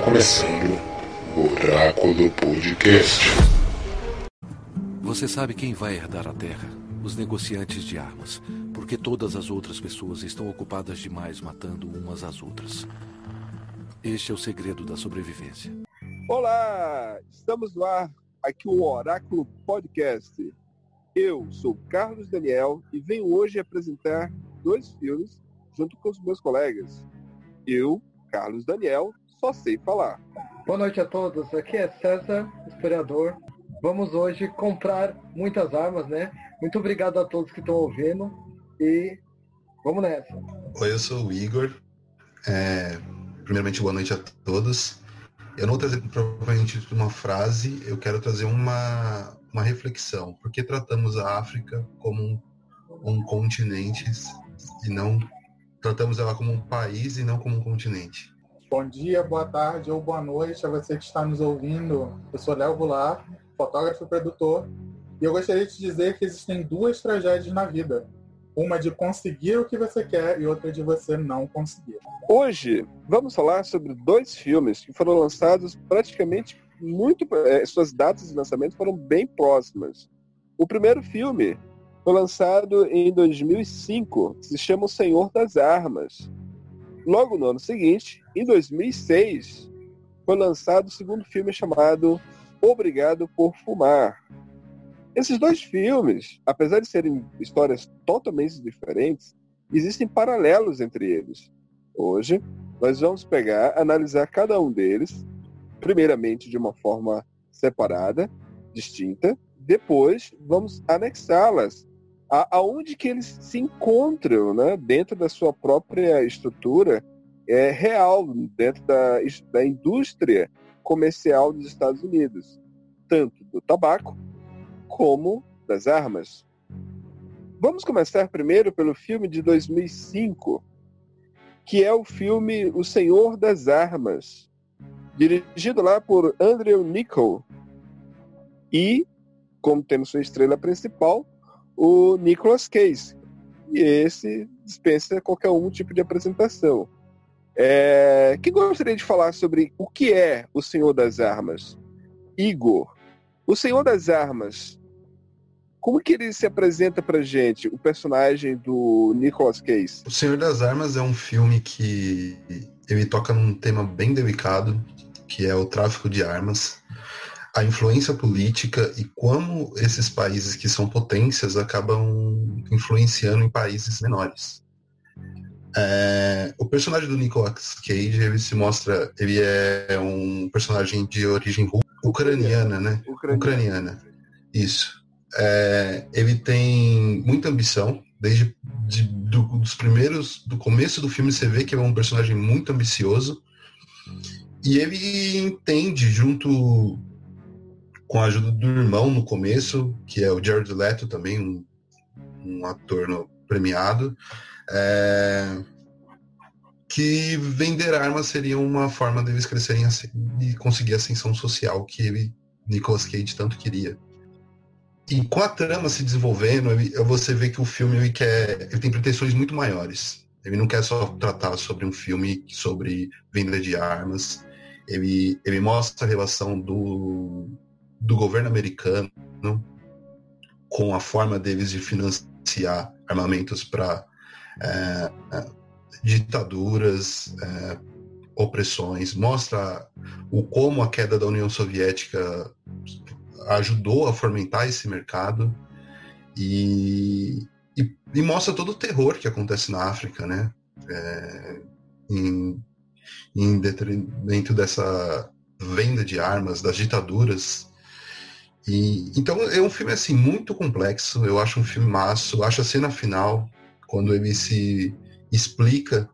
Está começando o Oráculo Podcast. Você sabe quem vai herdar a Terra? Os negociantes de armas. Porque todas as outras pessoas estão ocupadas demais matando umas às outras. Este é o segredo da sobrevivência. Olá! Estamos no ar aqui o Oráculo Podcast. Eu sou Carlos Daniel e venho hoje apresentar dois filmes junto com os meus colegas. Eu, Carlos Daniel, só sei falar. Boa noite a todos, aqui é César, historiador. Vamos hoje comprar muitas armas, né? Muito obrigado a todos que estão ouvindo e vamos nessa. Oi, eu sou o Igor. É, primeiramente, boa noite a todos. Eu não vou trazer provavelmente uma frase, eu quero trazer uma, uma reflexão. Por que tratamos a África como um, um continente e não tratamos ela como um país e não como um continente? Bom dia, boa tarde ou boa noite a você que está nos ouvindo. Eu sou Léo Goulart, fotógrafo e produtor, e eu gostaria de dizer que existem duas tragédias na vida. Uma de conseguir o que você quer e outra de você não conseguir. Hoje vamos falar sobre dois filmes que foram lançados praticamente muito. Eh, suas datas de lançamento foram bem próximas. O primeiro filme foi lançado em 2005, se chama O Senhor das Armas. Logo no ano seguinte, em 2006, foi lançado o segundo filme chamado Obrigado por Fumar. Esses dois filmes, apesar de serem histórias totalmente diferentes, existem paralelos entre eles. Hoje, nós vamos pegar, analisar cada um deles, primeiramente de uma forma separada, distinta, depois vamos anexá-las aonde que eles se encontram né, dentro da sua própria estrutura é, real, dentro da, da indústria comercial dos Estados Unidos, tanto do tabaco como das armas. Vamos começar primeiro pelo filme de 2005, que é o filme O Senhor das Armas, dirigido lá por Andrew Niccol e, como temos sua estrela principal, o Nicolas Cage. E esse dispensa qualquer um tipo de apresentação. É... Que gostaria de falar sobre o que é o Senhor das Armas? Igor, o Senhor das Armas, como que ele se apresenta pra gente, o personagem do Nicolas Cage? O Senhor das Armas é um filme que ele toca num tema bem delicado, que é o tráfico de armas a influência política e como esses países que são potências acabam influenciando em países menores. É, o personagem do Nicolas Cage ele se mostra ele é um personagem de origem ucraniana né ucraniana, ucraniana. isso é, ele tem muita ambição desde de, do, dos primeiros do começo do filme você vê que ele é um personagem muito ambicioso e ele entende junto com a ajuda do irmão no começo, que é o Jared Leto também, um, um ator premiado, é, que vender armas seria uma forma deles crescerem e conseguir a ascensão social que ele, Nicolas Cage tanto queria. E com a trama se desenvolvendo, ele, você vê que o filme ele quer, ele tem pretensões muito maiores. Ele não quer só tratar sobre um filme sobre venda de armas. Ele, ele mostra a relação do, do governo americano com a forma deles de financiar armamentos para é, é, ditaduras, é, opressões, mostra o como a queda da União Soviética ajudou a fomentar esse mercado e, e, e mostra todo o terror que acontece na África, né? É, em, em detrimento dessa venda de armas, das ditaduras e, então é um filme assim muito complexo. Eu acho um filme massa. Eu acho a cena final quando ele se explica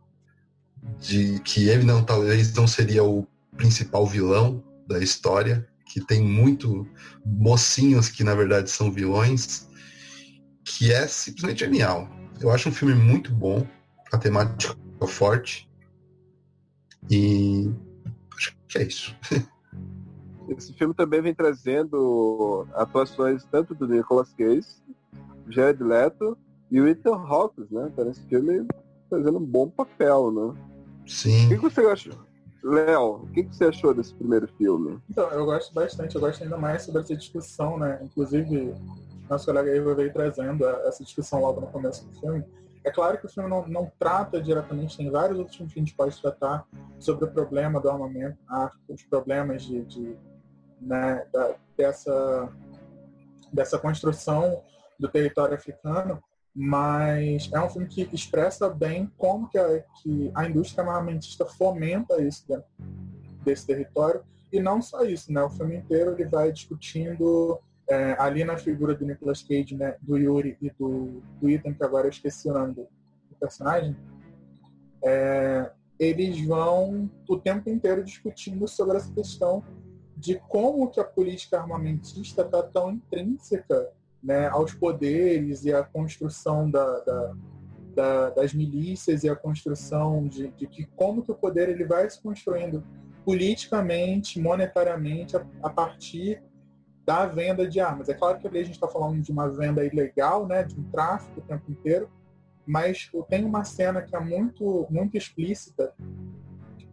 de que ele não talvez não seria o principal vilão da história, que tem muito mocinhos que na verdade são vilões, que é simplesmente genial. Eu acho um filme muito bom, a temática forte e acho que é isso. Esse filme também vem trazendo atuações tanto do Nicolas Cage, Jared Leto e o Ethan Hawke, né? Tá nesse filme fazendo um bom papel, né? Sim. O que você acha? Léo, o que, que, você achou desse primeiro filme? Então, eu gosto bastante, eu gosto ainda mais sobre essa discussão, né? Inclusive, nosso colega Ivo veio trazendo essa discussão logo no começo do filme. É claro que o filme não, não trata diretamente, tem vários outros filmes que a gente pode tratar sobre o problema do armamento, os problemas de, de né, da, dessa, dessa construção do território africano, mas é um filme que expressa bem como que a, que a indústria armamentista fomenta isso desse território. E não só isso, né? O filme inteiro ele vai discutindo é, ali na figura do Nicolas Cage, né, do Yuri e do, do Ethan, que agora eu esqueci o nome do, do personagem, é, eles vão o tempo inteiro discutindo sobre essa questão de como que a política armamentista está tão intrínseca né, aos poderes e à construção da, da, da, das milícias e a construção de, de, que como que o poder ele vai se construindo politicamente, monetariamente, a, a partir da venda de armas. É claro que ali a gente está falando de uma venda ilegal, né, de um tráfico o tempo inteiro, mas tem uma cena que é muito, muito explícita,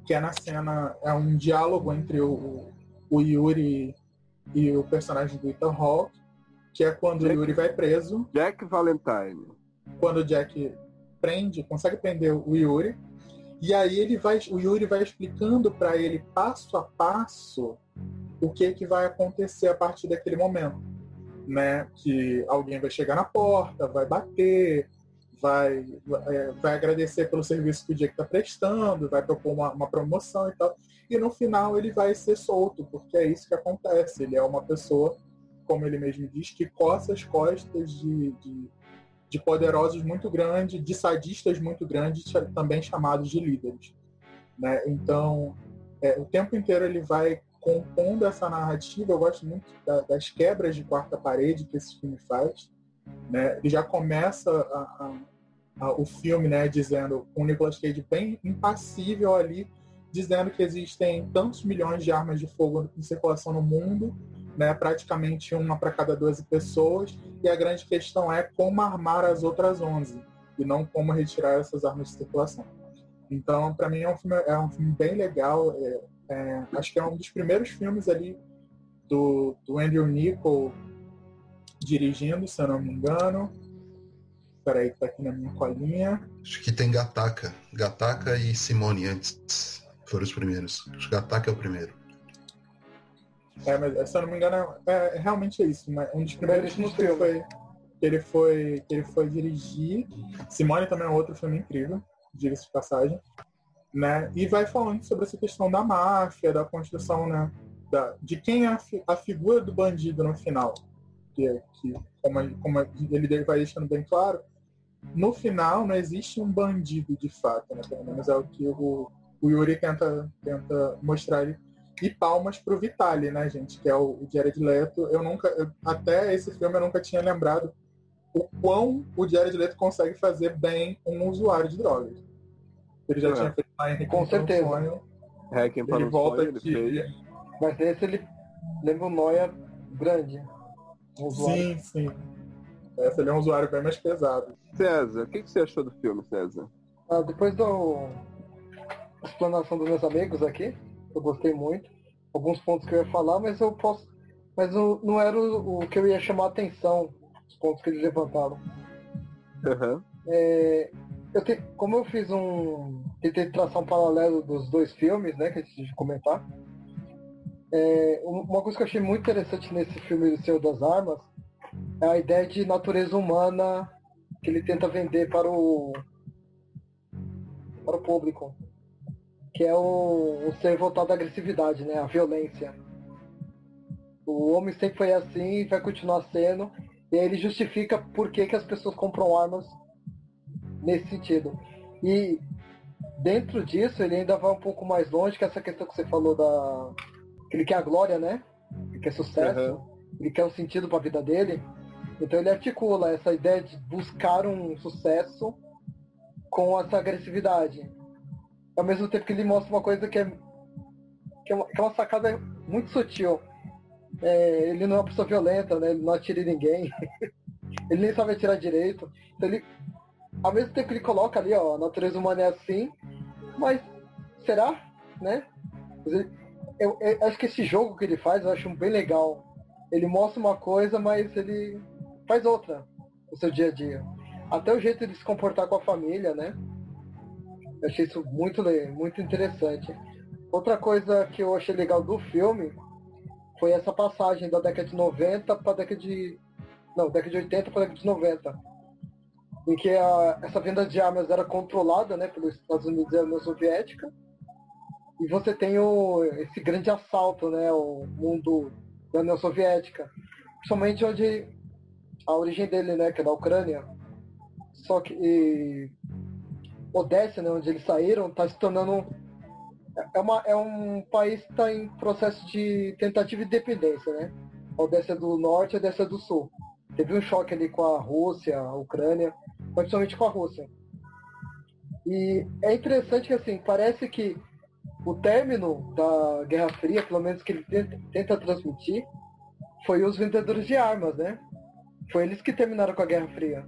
que é na cena, é um diálogo entre o, o Yuri e o personagem do Ethan Hawke, que é quando Jack, o Yuri vai preso. Jack Valentine. Quando o Jack prende, consegue prender o Yuri, e aí ele vai, o Yuri vai explicando para ele passo a passo o que que vai acontecer a partir daquele momento, né? Que alguém vai chegar na porta, vai bater, vai, é, vai agradecer pelo serviço que o Jack está prestando, vai propor uma, uma, promoção e tal. E no final ele vai ser solto, porque é isso que acontece. Ele é uma pessoa como ele mesmo diz, que coça as costas de, de, de poderosos muito grandes, de sadistas muito grandes, também chamados de líderes. Né? Então, é, o tempo inteiro ele vai compondo essa narrativa. Eu gosto muito da, das quebras de quarta parede que esse filme faz. Né? Ele já começa a, a, a, o filme né, dizendo, com o Nicolas Cage bem impassível ali, dizendo que existem tantos milhões de armas de fogo em circulação no mundo né, praticamente uma para cada 12 pessoas, e a grande questão é como armar as outras 11, e não como retirar essas armas de circulação. Então, para mim, é um, filme, é um filme bem legal, é, é, acho que é um dos primeiros filmes ali do, do Andrew Nichol dirigindo, se eu não me engano. Peraí, que tá aqui na minha colinha. Acho que tem Gataca. Gataca e Simone antes foram os primeiros. Acho que Gataca é o primeiro. É, mas se eu não me engano, é, é realmente é isso. Um dos primeiros filmes que ele foi, que ele foi, que ele foi dirigir. Simone também é outro filme incrível, diga-se de passagem. Né? E vai falando sobre essa questão da máfia, da construção, né? Da, de quem é a, a figura do bandido no final. Que, que como, como ele vai deixando bem claro, no final não existe um bandido de fato, né? Pelo menos é o que o, o Yuri tenta, tenta mostrar ali e palmas pro Vitali, né, gente? Que é o, o Jared Leto. Eu nunca, eu, até esse filme eu nunca tinha lembrado o quão o Jared Leto consegue fazer bem um usuário de drogas. Ele já é. tinha feito lá em Com certeza. Sonho. Hacking para ele volta sonho, aqui. Ele Mas esse ele lembra um Noia grande. Um sim, sim. Esse ele é um usuário bem mais pesado. César, o que, que você achou do filme, César? Ah, depois da explanação dos meus amigos aqui, eu gostei muito. Alguns pontos que eu ia falar, mas eu posso. Mas não, não era o, o, que eu ia chamar a atenção, os pontos que eles levantaram. Uhum. É, eu te, como eu fiz um. Tentei traçar um paralelo dos dois filmes, né, que a gente comentar. É, uma coisa que eu achei muito interessante nesse filme do Senhor das Armas é a ideia de natureza humana que ele tenta vender para o para o público que é o, o ser voltado à agressividade, né? A violência. O homem sempre foi assim e vai continuar sendo. E aí ele justifica por que, que as pessoas compram armas nesse sentido. E dentro disso ele ainda vai um pouco mais longe que essa questão que você falou da. Ele quer a glória, né? Ele quer sucesso, uhum. ele quer um sentido para a vida dele. Então ele articula essa ideia de buscar um sucesso com essa agressividade ao mesmo tempo que ele mostra uma coisa que é, que é, uma, que é uma sacada muito sutil. É, ele não é uma pessoa violenta, né? Ele não atira em ninguém. ele nem sabe atirar direito. Então ele, ao mesmo tempo que ele coloca ali, ó, a natureza humana é assim, mas será, né? Eu, eu, acho que esse jogo que ele faz, eu acho bem legal. Ele mostra uma coisa, mas ele faz outra no seu dia a dia. Até o jeito de se comportar com a família, né? Eu achei isso muito, muito interessante. Outra coisa que eu achei legal do filme foi essa passagem da década de 90 para década de. Não, década de 80 para década de 90. Em que a, essa venda de armas era controlada né, pelos Estados Unidos e a União Soviética. E você tem o, esse grande assalto, né, o mundo da União Soviética. Principalmente onde a origem dele, né, que é da Ucrânia. Só que e, Odessa, né, onde eles saíram, está se tornando é, uma, é um país que está em processo de tentativa de independência, né? A Odessa do Norte e a Odessa do Sul. Teve um choque ali com a Rússia, a Ucrânia, principalmente com a Rússia. E é interessante que, assim, parece que o término da Guerra Fria, pelo menos que ele tenta, tenta transmitir, foi os vendedores de armas, né? Foi eles que terminaram com a Guerra Fria.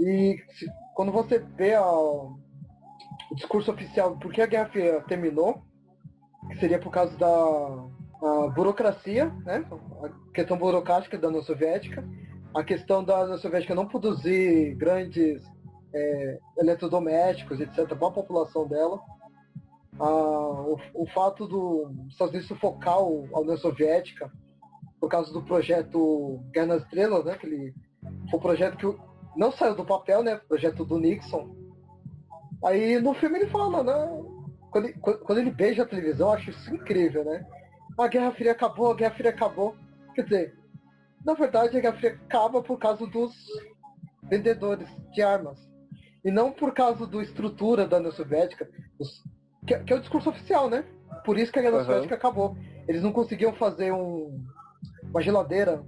E se, quando você vê a, o discurso oficial do porquê a Guerra Fria terminou, que seria por causa da burocracia, né? a questão burocrática da União Soviética, a questão da União Soviética não produzir grandes é, eletrodomésticos, etc., para a população dela, o, o, fato do Estados Unidos sufocar a União Soviética por causa do projeto Guerra nas Estrelas, né? Que ele, foi um projeto que não saiu do papel, né? Projeto do Nixon, Aí no filme ele fala, né? Quando ele, quando ele beija a televisão, eu acho isso incrível, né? A Guerra Fria acabou, a Guerra Fria acabou. Quer dizer, na verdade a Guerra Fria acaba por causa dos vendedores de armas. E não por causa da estrutura da União Soviética, que, que, é o discurso oficial, né? Por isso que a Guerra uhum. Soviética acabou. Eles não conseguiam fazer um, uma geladeira.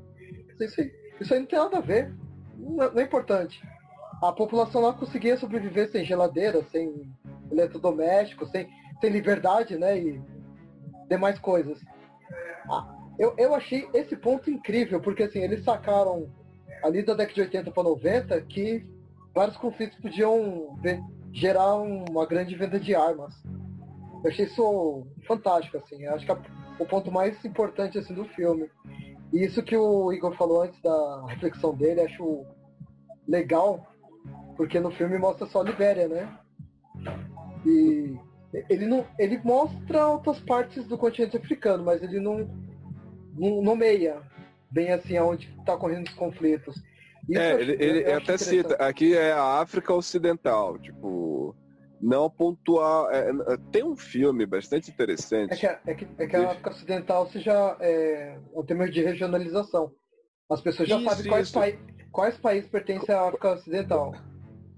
Isso, isso aí não tem nada a ver. Não, não é importante a população lá conseguia sobreviver sem geladeira, sem eletrodoméstico, sem, sem liberdade, né? E demais coisas. Ah, eu, eu achei esse ponto incrível, porque assim, eles sacaram ali da década de 80 para 90 que vários conflitos podiam gerar uma grande venda de armas. Eu achei isso fantástico, assim. Eu acho que é o ponto mais importante assim, do filme. E isso que o Igor falou antes da reflexão dele, acho legal, porque no filme mostra só a Libéria, né? E ele não. Ele mostra outras partes do continente africano, mas ele não, não nomeia bem assim aonde está correndo os conflitos. Isso é, ele, ele até cita, aqui é a África Ocidental, tipo, não pontual. É, é, tem um filme bastante interessante. É que, é que, é que a África Ocidental seja é, um tema de regionalização. As pessoas já isso, sabem quais, quais países pertencem à África Ocidental.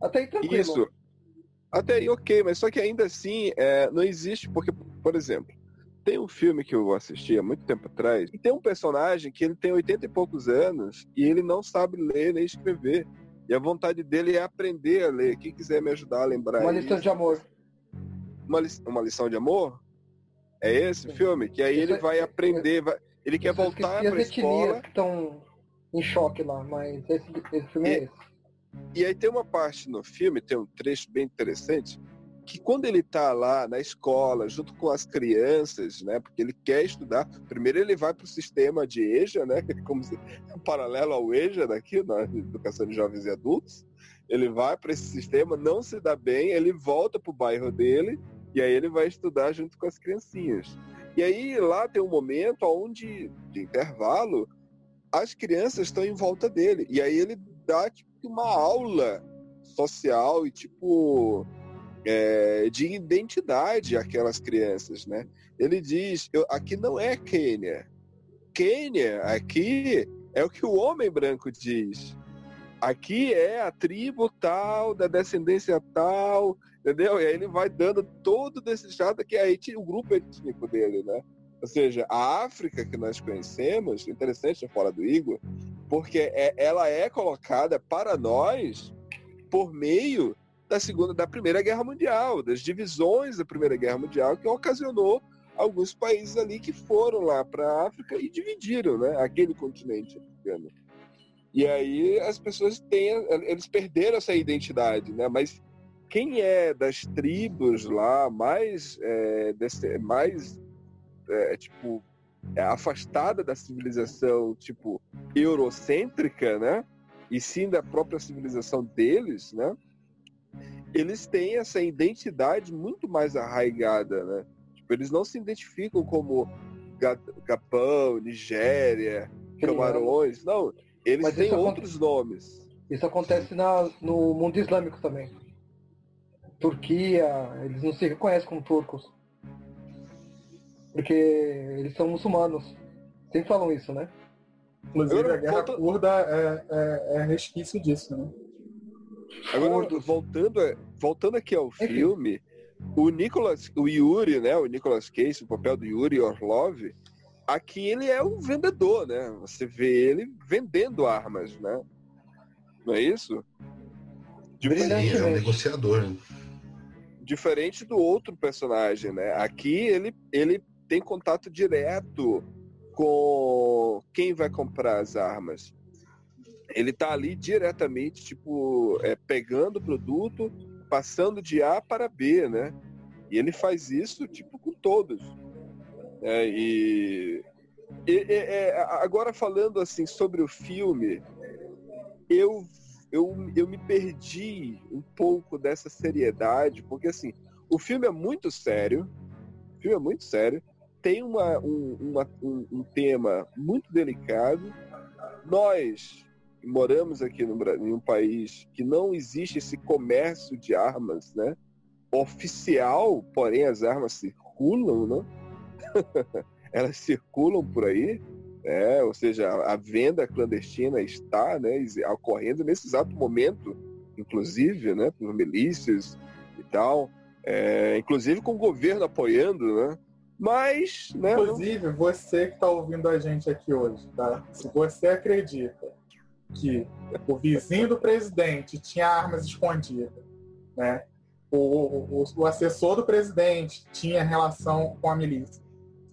Até aí tranquilo. Isso. Até aí ok, mas só que ainda assim é, não existe, porque, por exemplo, tem um filme que eu assisti há muito tempo atrás, e tem um personagem que ele tem 80 e poucos anos e ele não sabe ler nem escrever. E a vontade dele é aprender a ler. Quem quiser me ajudar a lembrar. Uma lição de amor. Uma, li uma lição de amor? É esse Sim. filme? Que aí Isso ele é, vai aprender, vai, ele quer voltar para a escola. que estão em choque lá, mas esse, esse filme é e, é esse. E aí tem uma parte no filme, tem um trecho bem interessante, que quando ele está lá na escola, junto com as crianças, né, porque ele quer estudar, primeiro ele vai para o sistema de EJA, né, como se, um paralelo ao EJA daqui, na Educação de Jovens e Adultos, ele vai para esse sistema, não se dá bem, ele volta para o bairro dele, e aí ele vai estudar junto com as criancinhas. E aí lá tem um momento onde, de intervalo, as crianças estão em volta dele, e aí ele dá tipo, uma aula social e tipo é, de identidade aquelas crianças, né? Ele diz, eu, aqui não é Quênia. Quênia, aqui é o que o homem branco diz. Aqui é a tribo tal, da descendência tal, entendeu? E aí ele vai dando todo desse chato que aí o grupo étnico dele, né? Ou seja, a África que nós conhecemos, interessante fora do Igor, porque é, ela é colocada para nós por meio da segunda, da Primeira Guerra Mundial, das divisões da Primeira Guerra Mundial que ocasionou alguns países ali que foram lá para a África e dividiram, né, aquele continente africano. E aí as pessoas têm, eles perderam essa identidade, né? Mas quem é das tribos lá mais, é, desse, mais é, tipo, é, afastada da civilização, tipo, eurocêntrica, né? E sim da própria civilização deles, né? Eles têm essa identidade muito mais arraigada, né? Tipo, eles não se identificam como Gapão, Nigéria, Camarões, não. Eles Mas têm outros nomes. Isso acontece na, no mundo islâmico também. Turquia, eles não se reconhecem como turcos. Porque eles são muçulmanos. Sempre falam isso, né? Inclusive a guerra volta... curda é, é, é, resquício disso, né? Agora, voltando, voltando aqui ao Enfim. filme, o Nicolas, o Yuri, né? O Nicolas Cage, o papel do Yuri Orlov, aqui ele é um vendedor, né? Você vê ele vendendo armas, né? Não é isso? Diferente, é um negociador. Né? Diferente do outro personagem, né? Aqui ele, ele tem contato direto com quem vai comprar as armas. Ele tá ali diretamente, tipo, é, pegando o produto, passando de A para B, né? E ele faz isso, tipo, com todos. É, e, e é, agora falando assim sobre o filme, eu, eu, eu me perdi um pouco dessa seriedade, porque assim, o filme é muito sério, o filme é muito sério, tem uma, um, uma, um, um tema muito delicado. Nós moramos aqui no Brasil, em um país que não existe esse comércio de armas, né? Oficial, porém as armas circulam, né? Elas circulam por aí, né? ou seja, a venda clandestina está né, ocorrendo nesse exato momento, inclusive, né, por milícias e tal, é, inclusive com o governo apoiando, né? Mas, né? Inclusive, você que está ouvindo a gente aqui hoje, tá? Se você acredita que o vizinho do presidente tinha armas escondidas, né? O, o, o, assessor do presidente tinha relação com a milícia.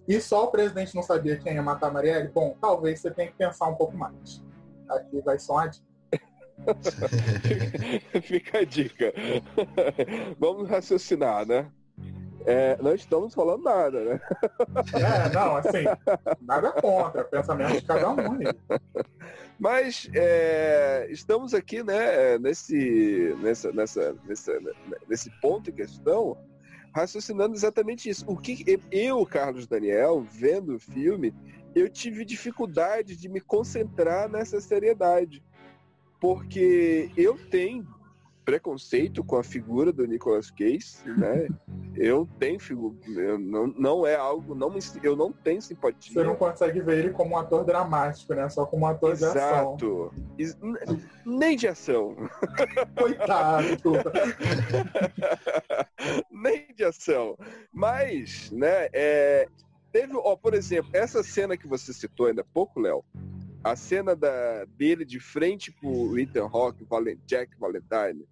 E só o presidente não sabia quem ia matar a Marielle? Bom, talvez você tenha que pensar um pouco mais. Aqui vai só uma dica. Fica a dica. Vamos raciocinar, né? É, não estamos falando nada, né? É, não, assim, nada contra, pensamento de cada um. Mas é, estamos aqui, né, nesse, nessa, nessa, nessa, nesse ponto em questão, raciocinando exatamente isso. O que eu, Carlos Daniel, vendo o filme, eu tive dificuldade de me concentrar nessa seriedade. Porque eu tenho preconceito com a figura do Nicolas Cage, né? eu tenho figura, não, não é algo, não me, eu não tenho simpatia. Você não consegue ver ele como um ator dramático, né? Só como um ator Exato. de ação. Nem de ação. Coitado. Nem de ação. Mas, né, é, teve, ó, por exemplo, essa cena que você citou ainda há pouco, Léo, a cena da, dele de frente pro Ethan Hawke, Jack Valentine,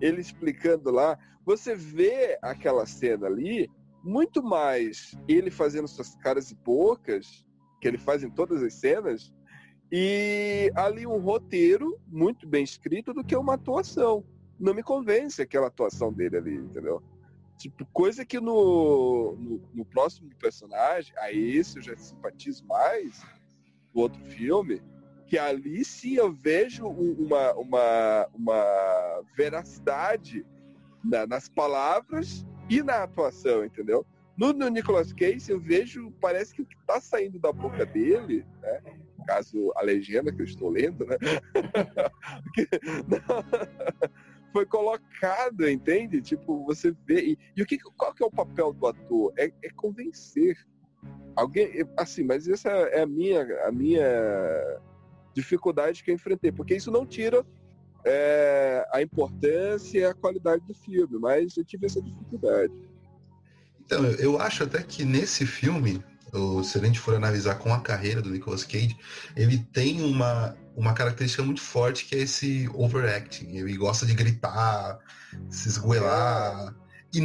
ele explicando lá, você vê aquela cena ali muito mais ele fazendo suas caras e bocas, que ele faz em todas as cenas, e ali um roteiro muito bem escrito do que uma atuação. Não me convence aquela atuação dele ali, entendeu? Tipo, coisa que no, no, no próximo personagem, a esse eu já simpatizo mais, do outro filme, que ali sim eu vejo uma, uma, uma veracidade na, nas palavras e na atuação, entendeu? No, no Nicolas Cage eu vejo, parece que o que está saindo da boca dele, né? Caso a legenda que eu estou lendo, né? foi colocado, entende? Tipo, você vê. E, e, o que, qual que é o papel do ator? É, é convencer. Alguém, assim, mas essa é a minha, a minha dificuldade que eu enfrentei, porque isso não tira é, a importância e a qualidade do filme, mas eu tive essa dificuldade. Então, eu acho até que nesse filme, se a gente for analisar com a carreira do Nicolas Cage, ele tem uma, uma característica muito forte que é esse overacting. Ele gosta de gritar, se esgoelar. E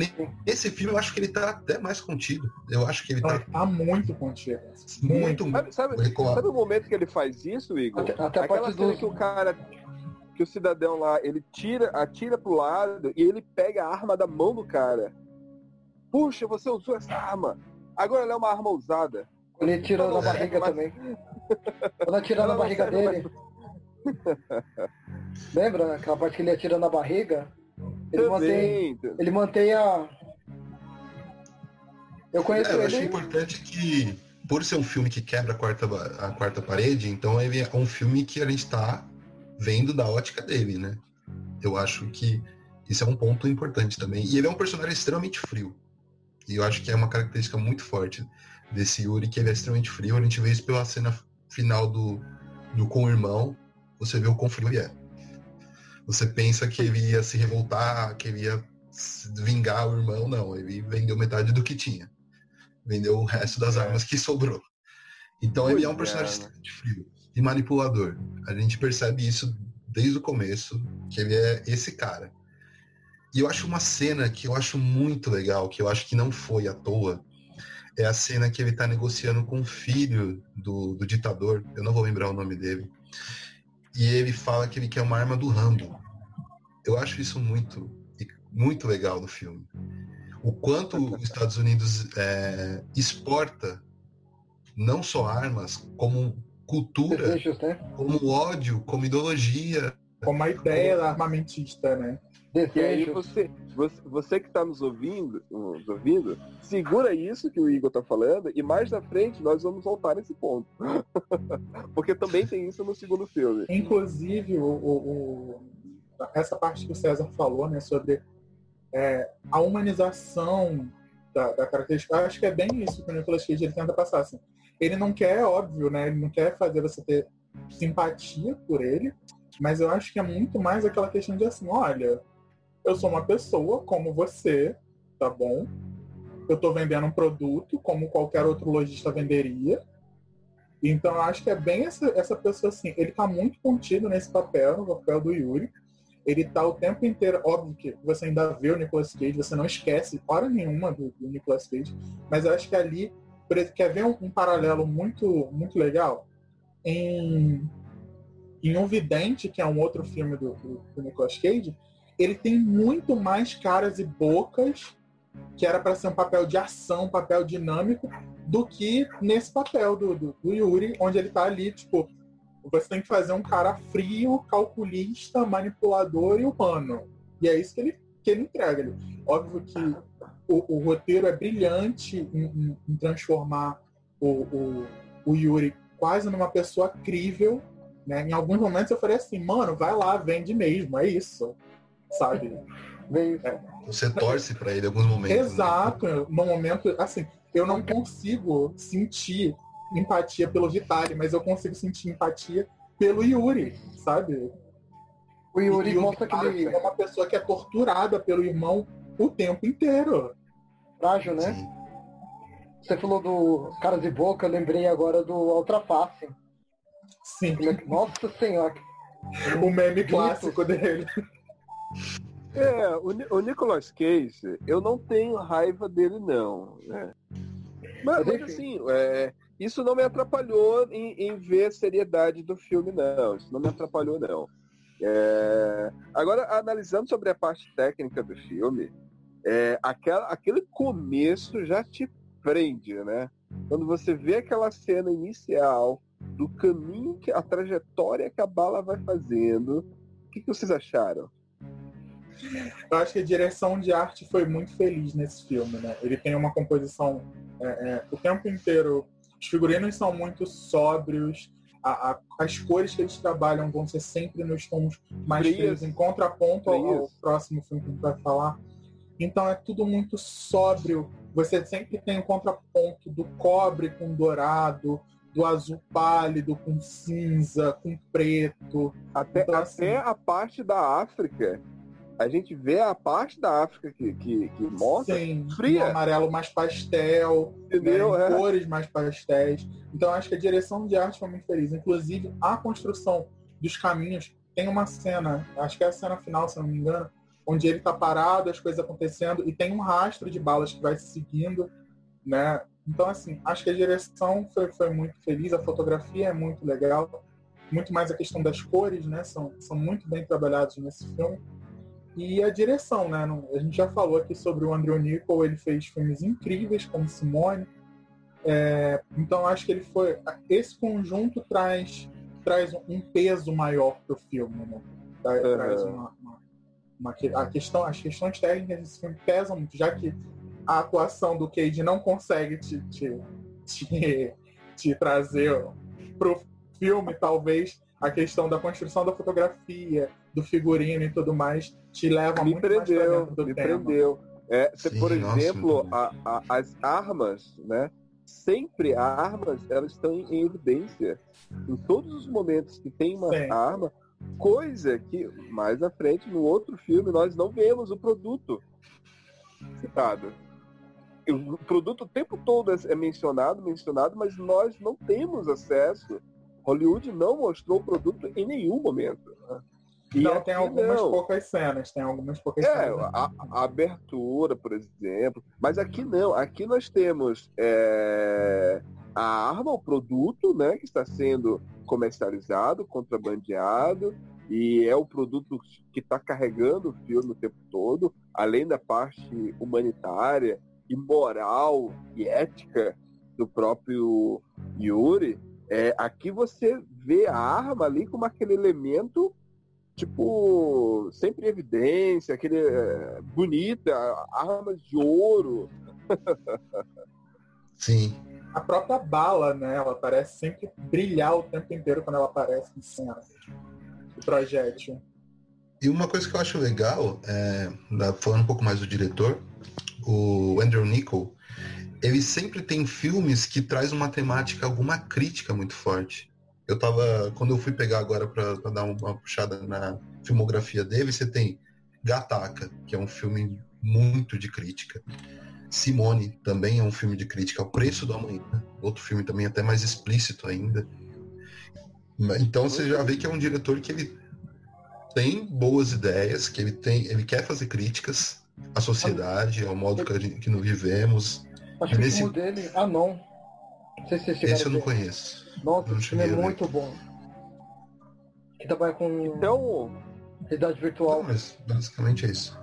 nesse filme eu acho que ele tá até mais contido. Eu acho que ele tá. Tá muito contido. Muito. Sabe, sabe, sabe, o momento que ele faz isso, Igor? Até, até Aquela cena do... que o cara. que o cidadão lá, ele tira, atira pro lado e ele pega a arma da mão do cara. Puxa, você usou essa arma. Agora ela é uma arma usada. Ele tirou na barriga também. Quando atirou na barriga dele. Lembra aquela parte que ele atira na barriga? Ele mantém, ele mantém a. Eu conheço É, eu achei ele. importante que, por ser um filme que quebra a quarta, a quarta parede, então ele é um filme que a gente tá vendo da ótica dele, né? Eu acho que isso é um ponto importante também. E ele é um personagem extremamente frio. E eu acho que é uma característica muito forte desse Yuri, que ele é extremamente frio. A gente vê isso pela cena final do, do com o irmão. Você vê o quão frio ele é. Você pensa que ele ia se revoltar, que ele ia vingar o irmão. Não, ele vendeu metade do que tinha vendeu o resto das É. armas que sobrou. Então ele é um personagem né? extremamente frio e manipulador. A gente percebe isso desde o começo, que ele é esse cara. E eu acho uma cena que eu acho muito legal, que eu acho que não foi à toa, é a cena que ele tá negociando com o filho do, do ditador, eu não vou lembrar o nome dele, e ele fala que ele quer uma arma do Rambo. Eu acho isso muito, muito legal no filme o quanto os Estados Unidos é, exporta não só armas, como cultura, Desejos, né? como ódio, como ideologia. Como a ideia da armamentista, né? E aí você, você, você que está nos ouvindo, nos ouvindo, segura isso que o Igor está falando e mais na frente nós vamos voltar nesse ponto. Porque também tem isso no segundo filme. Inclusive, o, o- o- essa parte que o César falou, né, sobre é, a humanização da, da característica, acho que é bem isso que o Nicolas Cage ele tenta passar. Assim. Ele não quer, óbvio, né, ele não quer fazer você ter simpatia por ele, mas eu acho que é muito mais aquela questão de assim, olha, eu sou uma pessoa como você, tá bom? Eu tô vendendo um produto como qualquer outro lojista venderia. Então acho que é bem essa, essa pessoa assim, ele tá muito contido nesse papel, no papel do Yuri. Ele tá o tempo inteiro, óbvio que você ainda vê o Nicolas Cage, você não esquece hora nenhuma do, do Nicolas Cage, mas eu acho que ali, quer ver um, um paralelo muito, muito legal? Em, em Um Vidente, que é um outro filme do, do, do Nicolas Cage, ele tem muito mais caras e bocas, que era para ser um papel de ação, um papel dinâmico, do que nesse papel do, do, do Yuri, onde ele tá ali, tipo, você tem que fazer um cara frio, calculista, manipulador e humano. E é isso que ele, que ele entrega. Ele, óbvio que o, o roteiro é brilhante em, em- em transformar o, o, o Yuri quase numa pessoa crível. Né? Em alguns momentos eu falei assim, mano, vai lá, vende mesmo, é isso. Sabe? Veio. Você torce pra ele em alguns momentos. né? Exato. No momento, assim, eu não consigo sentir empatia pelo Vitali, mas eu consigo sentir empatia pelo Yuri, sabe? O Yuri o mostra que Vitali ele é uma pessoa que é torturada pelo irmão o tempo inteiro. frágil, né? Sim. Você falou do Caras de Boca, eu lembrei agora do Ultra Face. Sim, é Nossa senhora. o meme clássico dele. É, o, o Nicolas Cage, eu não tenho raiva dele, não. né? Mas, Mas, assim, é, isso não me atrapalhou em, em ver a seriedade do filme, não. Isso não me atrapalhou, não. É, agora, analisando sobre a parte técnica do filme, é, aquela, aquele começo já te prende, né? Quando você vê aquela cena inicial do caminho, que a trajetória que a bala vai fazendo, o que, que vocês acharam? Eu acho que a direção de arte foi muito feliz nesse filme, né? Ele tem uma composição é, é, o tempo inteiro. Os figurinos são muito sóbrios. a- a- as cores que eles trabalham vão ser sempre nos tons mais frios, em contraponto ao, ao próximo filme que a gente vai falar. Então é tudo muito sóbrio. Você sempre tem o contraponto do cobre com dourado, do azul pálido com cinza, com preto. Até, Então, assim- até a parte da África, a gente vê a parte da África que, que, que mostra, Sim, fria. um amarelo mais pastel, entendeu? né, É. cores mais pastéis. Então acho que a direção de arte foi muito feliz. Inclusive, a construção dos caminhos tem uma cena, acho que é a cena final, se não me engano, onde ele tá parado, as coisas acontecendo, e tem um rastro de balas que vai se seguindo, né? Então, assim, acho que a direção foi, foi muito feliz, a fotografia é muito legal. muito mais a questão das cores, né? São, são muito bem trabalhados nesse filme. E a direção, né? A gente já falou aqui sobre o Andrew Niccol, ele fez filmes incríveis como Simone. É, então acho que ele foi. Esse conjunto traz, traz um peso maior para o filme, né? Traz uma, uma, uma, a questão, as questões técnicas desse filme pesam muito, já que a atuação do Cage não consegue te, te, te, te trazer pro filme, talvez a questão da construção da fotografia, do figurino e tudo mais, te leva me muito prendeu, mais do me tema. prendeu. É, Sim, por nossa, exemplo, a- a- as armas, né? Sempre as armas elas estão em, em evidência. Em todos os momentos que tem uma Sim. arma, coisa que mais à frente no outro filme nós não vemos o produto citado. O produto o tempo todo é é mencionado, mencionado, mas nós não temos acesso. Hollywood não mostrou o produto em nenhum momento. né? E Não, aqui tem algumas não. poucas cenas, tem algumas poucas É, cenas. a, a abertura, por exemplo. Mas aqui não. Aqui nós temos é, a arma, o produto, né, que está sendo comercializado, contrabandeado, e é o produto que está carregando o filme o tempo todo, além da parte humanitária e moral e ética do próprio Yuri. É, aqui você vê a arma ali como aquele elemento tipo, sempre em evidência, aquele é, bonita, armas de ouro. Sim. A própria bala, né? Ela parece sempre brilhar o tempo inteiro quando ela aparece em cena. O projétil. E uma coisa que eu acho legal, é, da- falando um pouco mais do diretor, o Andrew Niccol, ele sempre tem filmes que traz uma temática, alguma crítica muito forte. Eu tava, quando eu fui pegar agora pra dar uma puxada na filmografia dele, você tem Gataca, que é um filme muito de crítica. Simone também é um filme de crítica. O Preço do Amanhã, outro filme também até mais explícito ainda. Então você já vê que é um diretor que ele tem boas ideias, que ele tem, ele quer fazer críticas à sociedade, ao modo que, a gente, que nós vivemos. Acho que o Nesse- filme dele, ah não. Não sei se vocês Esse eu a não ver. conheço. Nossa, não esse filme é a ver. muito bom. Que trabalha com Então, realidade virtual. mas basicamente é isso.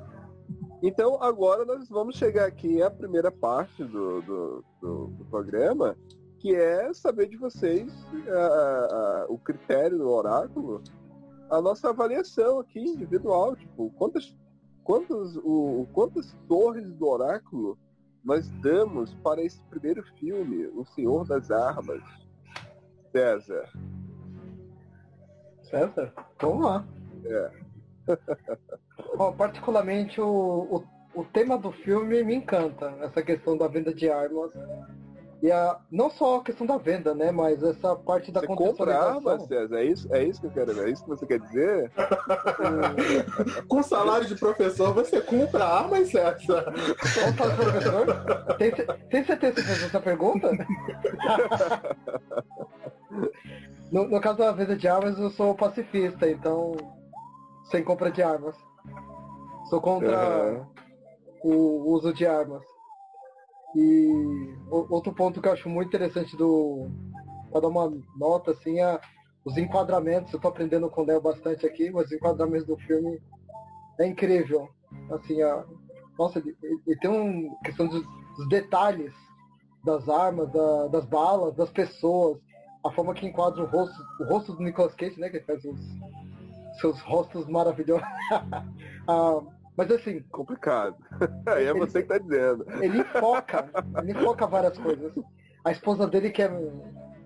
então agora nós vamos chegar aqui à primeira parte do, do, do- do programa, que é saber de vocês ah, ah, o critério do oráculo, a nossa avaliação aqui individual, tipo, quantas, quantas, o, quantas torres do oráculo nós damos para esse primeiro filme, O Senhor das Armas. César. César? Vamos lá. É. Ó, particularmente o, o, o tema do filme me encanta, essa questão da venda de armas. E a, não só a questão da venda, né? Mas essa parte da Você compra contextualização. armas, César? É isso, é isso que eu quero ver? É isso que você quer dizer? Com salário de professor, você compra armas, César? Tem, tem certeza que essa pergunta? no, no caso da venda de armas, eu sou pacifista, então sem compra de armas. Sou contra Aham. o uso de armas. E outro ponto que eu acho muito interessante do. Pra dar uma nota, assim, é os enquadramentos. Eu tô aprendendo com o Léo bastante aqui, mas os enquadramentos do filme é incrível. Assim, a, nossa, ele tem uma questão dos, dos detalhes das armas, da- das balas, das pessoas, a forma que enquadra o rosto, o rosto do Nicolas Cage, né? Que faz os seus rostos maravilhosos. mas assim, Complicado. Aí é você que tá dizendo. ele foca, ele foca várias coisas. A esposa dele que é a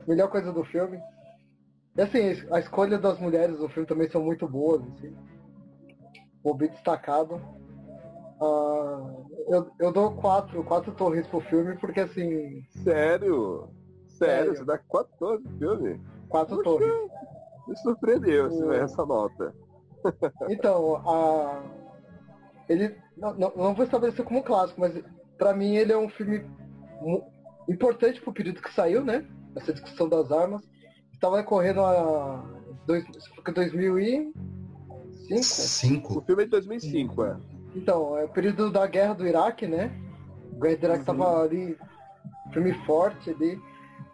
melhor coisa do filme. E assim, a escolha das mulheres do filme também são muito boas, assim. O bem destacado. Ah, eu, eu dou quatro, quatro torres pro filme, porque assim, Sério? Sério? Sério. Você dá quatro torres no filme? quatro Poxa. torres. Me surpreendeu esse- O- essa nota. Então, a... ele não, não, não vou estabelecer como clássico, mas pra mim ele é um filme importante pro período que saiu, né? Essa discussão das armas. Estava correndo a dois, foi em 2005. O Cinco. filme é de 2005, é. Então, é o período da guerra do Iraque, né? A guerra do Iraque estava ali, filme forte ali,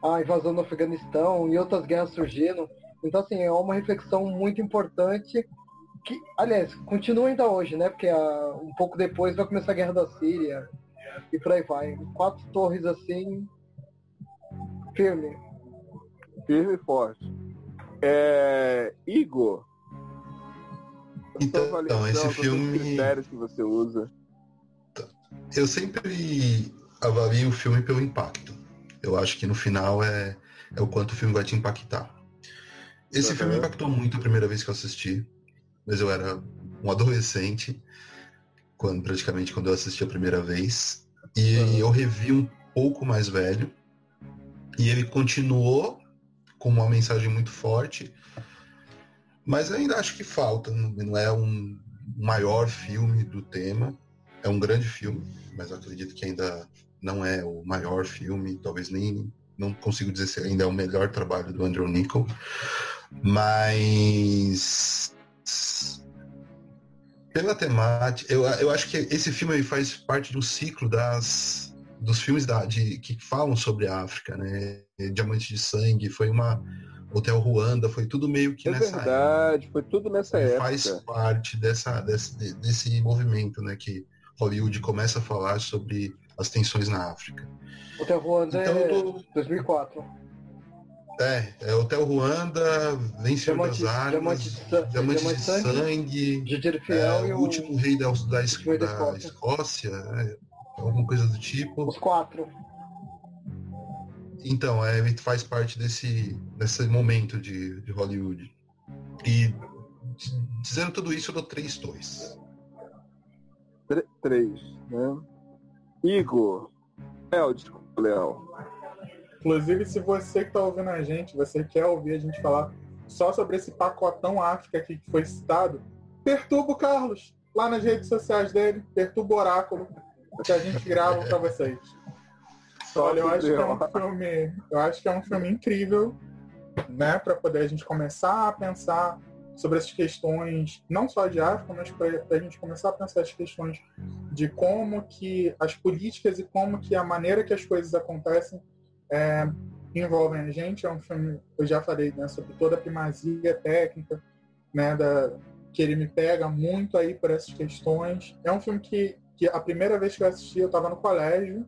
a invasão no Afeganistão e outras guerras surgindo. Então, assim, é uma reflexão muito importante que, aliás, continua ainda hoje, né? Porque uh, um pouco depois vai começar a Guerra da Síria e por aí vai. Quatro torres assim, firme. Firme e forte. É... Igor. Então, esse filme. critérios que você usa. Eu sempre avalio o filme pelo impacto. Eu acho que no final é, é o quanto o filme vai te impactar. Esse uhum. filme me impactou muito a primeira vez que eu assisti, mas eu era um adolescente, quando praticamente quando eu assisti a primeira vez. E eu revi um pouco mais velho. E ele continuou com uma mensagem muito forte. Mas ainda acho que falta. Não é um maior filme do tema. É um grande filme, mas acredito que ainda não é o maior filme, talvez nem não consigo dizer se ainda é o melhor trabalho do Andrew Nichol, mas pela temática, eu, eu acho que esse filme faz parte do ciclo das dos filmes da, de, que falam sobre a África, né? Diamante de Sangue foi uma Hotel Ruanda, foi tudo meio que é nessa verdade, época. foi tudo nessa época. Faz parte dessa, desse, desse movimento, né? Que Hollywood começa a falar sobre as tensões na África. Hotel Ruanda então, é tô... 2004. É, é Hotel Ruanda, Vencedor das Armas, Diamante, Diamante, Diamante de Sangue, Sangue Fiel é, o último rei da, da, da, da Escócia, né? alguma coisa do tipo. Os quatro. Então, é, ele faz parte desse, desse momento de, de Hollywood. E dizendo tudo isso, eu dou três torres. três, né? Igor. Léo, desculpa, Léo. Inclusive, se você que está ouvindo a gente, você quer ouvir a gente falar só sobre esse pacotão África aqui que foi citado, perturba o Carlos lá nas redes sociais dele, perturba o Oráculo, que a gente grava para vocês. Olha, eu acho que é um filme, eu acho que é um filme incrível, né, para poder a gente começar a pensar sobre essas questões, não só de África, mas para a gente começar a pensar as questões de como que as políticas e como que a maneira que as coisas acontecem é, envolvem a gente. É um filme, eu já falei, né, sobre toda a primazia técnica, né, da, que ele me pega muito aí por essas questões. É um filme que, que a primeira vez que eu assisti eu estava no colégio,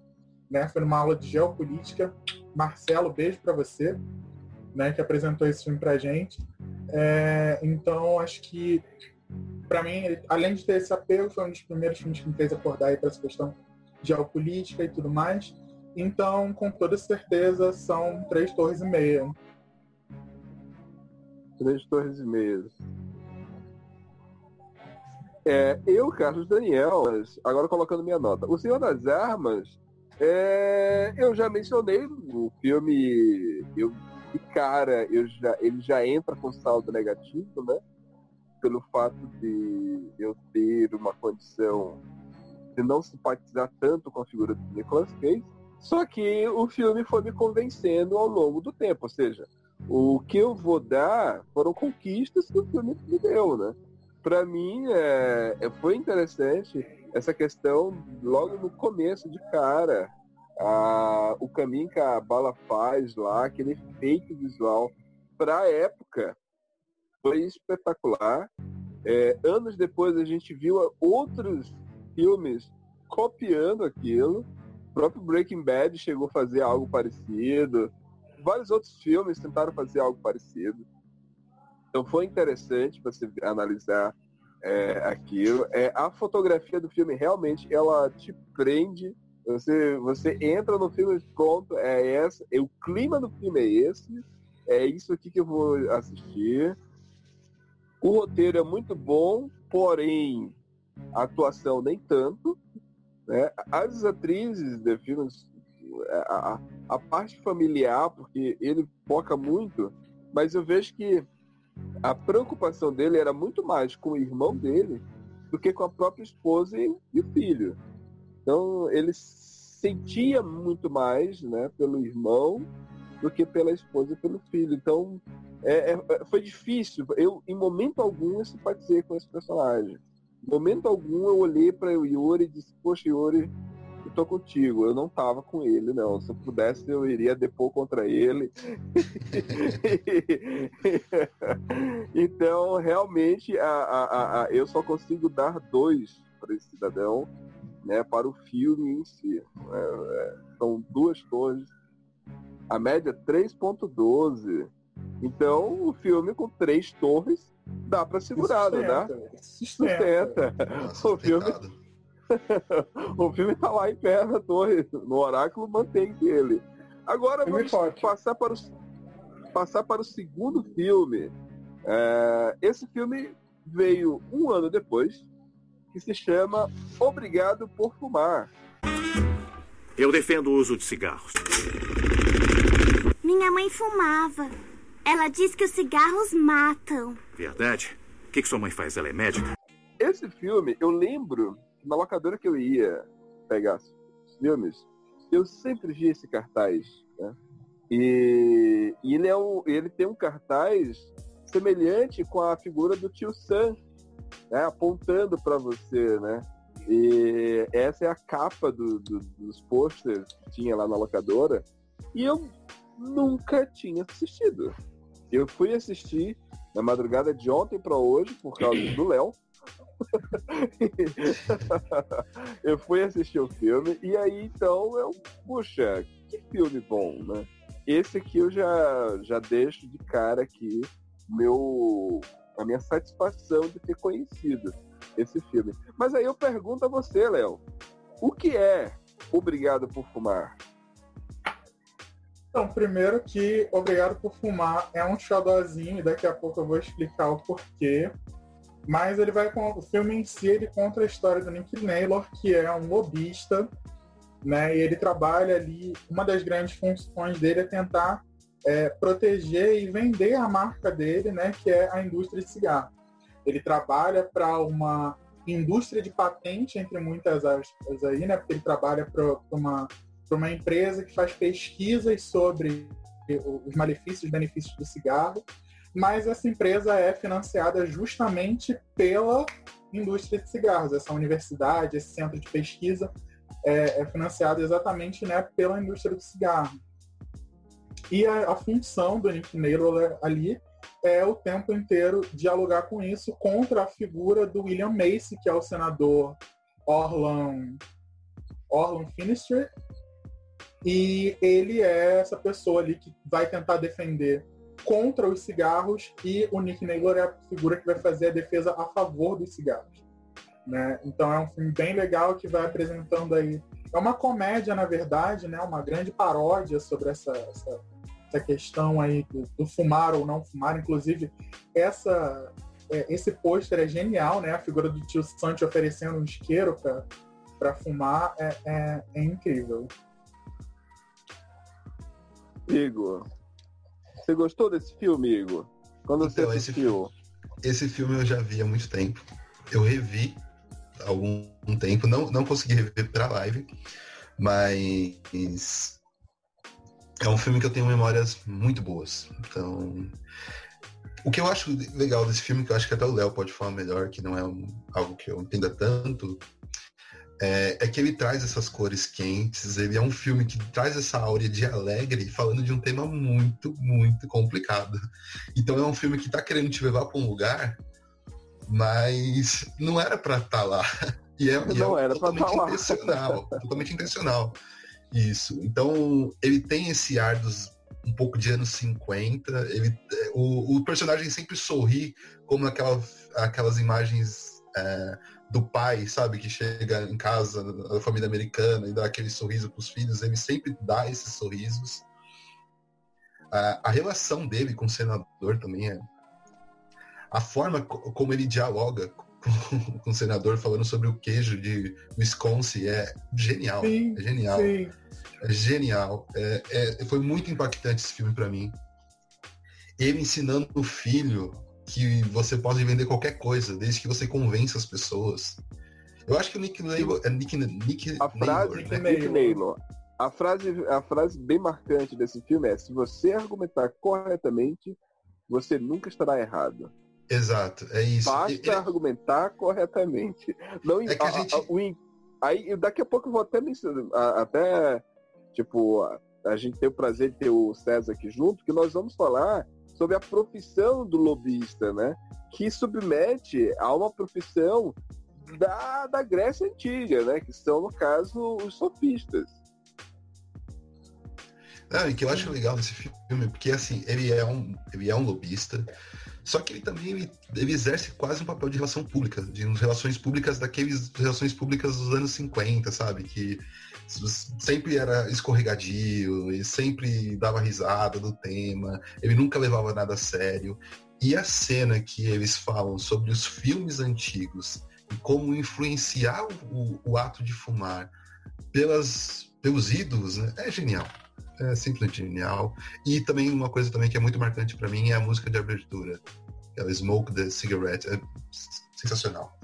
né, foi numa aula de geopolítica. Marcelo, beijo para você, né, que apresentou esse filme pra gente. É, então, acho que, para mim, além de ter esse apelo, foi um dos primeiros filmes que me fez acordar para essa questão geopolítica e tudo mais. Então, com toda certeza, são três torres e meia. Três torres e meia. É, eu, Carlos Daniel, agora colocando minha nota. O Senhor das Armas, é, eu já mencionei no filme. Eu de cara eu já, ele já entra com saldo negativo, né? Pelo fato de eu ter uma condição de não simpatizar tanto com a figura do Nicolas Cage. Só que o filme foi me convencendo ao longo do tempo, ou seja, o que eu vou dar foram conquistas que o filme me deu, né? Para mim, é, é, foi interessante essa questão logo no começo de cara, a, o caminho que a bala faz lá, aquele efeito visual para a época foi espetacular. É, anos depois a gente viu outros filmes copiando aquilo. O próprio Breaking Bad chegou a fazer algo parecido. Vários outros filmes tentaram fazer algo parecido. Então foi interessante você analisar é, aquilo. É, a fotografia do filme realmente ela te prende você, você entra no filme pronto, é essa, é, o clima do filme é esse, é isso aqui que eu vou assistir. O roteiro é muito bom, porém a atuação nem tanto. Né? As atrizes de filmes, a, a, a parte familiar, porque ele foca muito, mas eu vejo que a preocupação dele era muito mais com o irmão dele do que com a própria esposa e, e o filho. Então ele sentia muito mais, né, pelo irmão do que pela esposa e pelo filho. Então é, é, foi difícil. Eu, em momento algum, eu simpatizei com esse personagem. Momento algum, eu olhei para o Yuri e disse: Poxa, Yuri, e tô contigo. Eu não tava com ele, não. Se eu pudesse, eu iria depor contra ele. então, realmente, a, a, a, eu só consigo dar dois para esse cidadão, né, para o filme em si. É, é, são duas torres. A média 3.12. Então, o filme com três torres dá para segurar, não dá? Sustenta. Nossa, o filme o filme tá lá em pé na torre, no oráculo mantém ele. Agora vamos passar para, o, passar para o segundo filme. É, esse filme veio um ano depois, que se chama Obrigado por Fumar. Eu defendo o uso de cigarros. Minha mãe fumava. Ela diz que os cigarros matam. Verdade? O que, que sua mãe faz? Ela é médica? Esse filme, eu lembro na locadora que eu ia pegar os filmes, eu sempre vi esse cartaz. Né? E, e ele, é um, ele tem um cartaz semelhante com a figura do tio Sam, né? apontando para você, né? E essa é a capa do, do, dos posters que tinha lá na locadora. E eu nunca tinha assistido. Eu fui assistir na madrugada de ontem para hoje, por causa do Léo. eu fui assistir o filme e aí então eu, puxa, que filme bom, né? Esse aqui eu já, já deixo de cara aqui meu, a minha satisfação de ter conhecido esse filme. Mas aí eu pergunto a você, Léo, o que é Obrigado por Fumar? Então, primeiro que Obrigado por Fumar é um xodózinho, e daqui a pouco eu vou explicar o porquê. Mas ele vai o filme em si, ele conta a história do Nick Naylor, que é um lobista, né? E ele trabalha ali, uma das grandes funções dele é tentar é, proteger e vender a marca dele, né, que é a indústria de cigarro. Ele trabalha para uma indústria de patente, entre muitas aspas aí, né, porque ele trabalha para uma, uma empresa que faz pesquisas sobre os malefícios e benefícios do cigarro mas essa empresa é financiada justamente pela indústria de cigarros. Essa universidade, esse centro de pesquisa é, é financiado exatamente né, pela indústria do cigarro. E a, a função do Nick Naylor ali é o tempo inteiro dialogar com isso contra a figura do William Macy, que é o senador Orlan, Orlan Finister. E ele é essa pessoa ali que vai tentar defender contra os cigarros e o Nick Naylor é a figura que vai fazer a defesa a favor dos cigarros. Né? Então é um filme bem legal que vai apresentando aí. É uma comédia, na verdade, né? uma grande paródia sobre essa, essa, essa questão aí do, do, fumar ou não fumar. Inclusive, essa, é, esse pôster é genial, né? A figura do tio Santi oferecendo um isqueiro para fumar é, é, é incrível. Igor, você gostou desse filme, Igor? Quando então, você assistiu? Esse, esse filme eu já vi há muito tempo. Eu revi há algum um tempo. Não, não consegui rever pra live, mas é um filme que eu tenho memórias muito boas. Então, o que eu acho legal desse filme, que eu acho que até o Léo pode falar melhor, que não é um, algo que eu entenda tanto, é, é, que ele traz essas cores quentes, ele é um filme que traz essa áurea de alegre, falando de um tema muito, muito complicado. Então é um filme que tá querendo te levar para um lugar, mas não era para estar tá lá. E é, não e é era totalmente tá intencional, totalmente intencional. Isso. Então ele tem esse ar dos um pouco de anos 50. Ele, o, o personagem sempre sorri como aquela, aquelas imagens é, do pai, sabe, que chega em casa, da família americana e dá aquele sorriso para os filhos, ele sempre dá esses sorrisos. A, a relação dele com o senador também é. A forma como ele dialoga com, com, o senador falando sobre o queijo de Wisconsin é genial. Sim, é genial. Sim. É genial. É, é, foi muito impactante esse filme para mim. Ele ensinando o filho que você pode vender qualquer coisa, desde que você convença as pessoas. Eu acho que o Nick Naylor é Nick, Nick a frase Naylor, né? Nick Naylor. A frase, a frase bem marcante desse filme é: se você argumentar corretamente, você nunca estará errado. Exato, é isso. Basta argumentar corretamente. Não, é que a, a gente... o, aí daqui a pouco eu vou até mencionar, até, tipo, a, a gente tem o prazer de ter o César aqui junto, que nós vamos falar sobre a profissão do lobista, né? Que submete a uma profissão da, da Grécia Antiga, né? Que são, no caso, os sofistas. Não, e que eu acho legal nesse filme, porque assim, ele é um, ele é um lobista, só que ele também ele, ele exerce quase um papel de relação pública, de relações públicas daqueles relações públicas dos anos 50, sabe? Que sempre era escorregadio, e sempre dava risada do tema, ele nunca levava nada a sério. E a cena que eles falam sobre os filmes antigos e como influenciar o, o ato de fumar pelas, pelos ídolos né, é genial é simplesmente genial. E também uma coisa também que é muito marcante para mim é a música de abertura. Ela Smoke the Cigarette. É sensacional.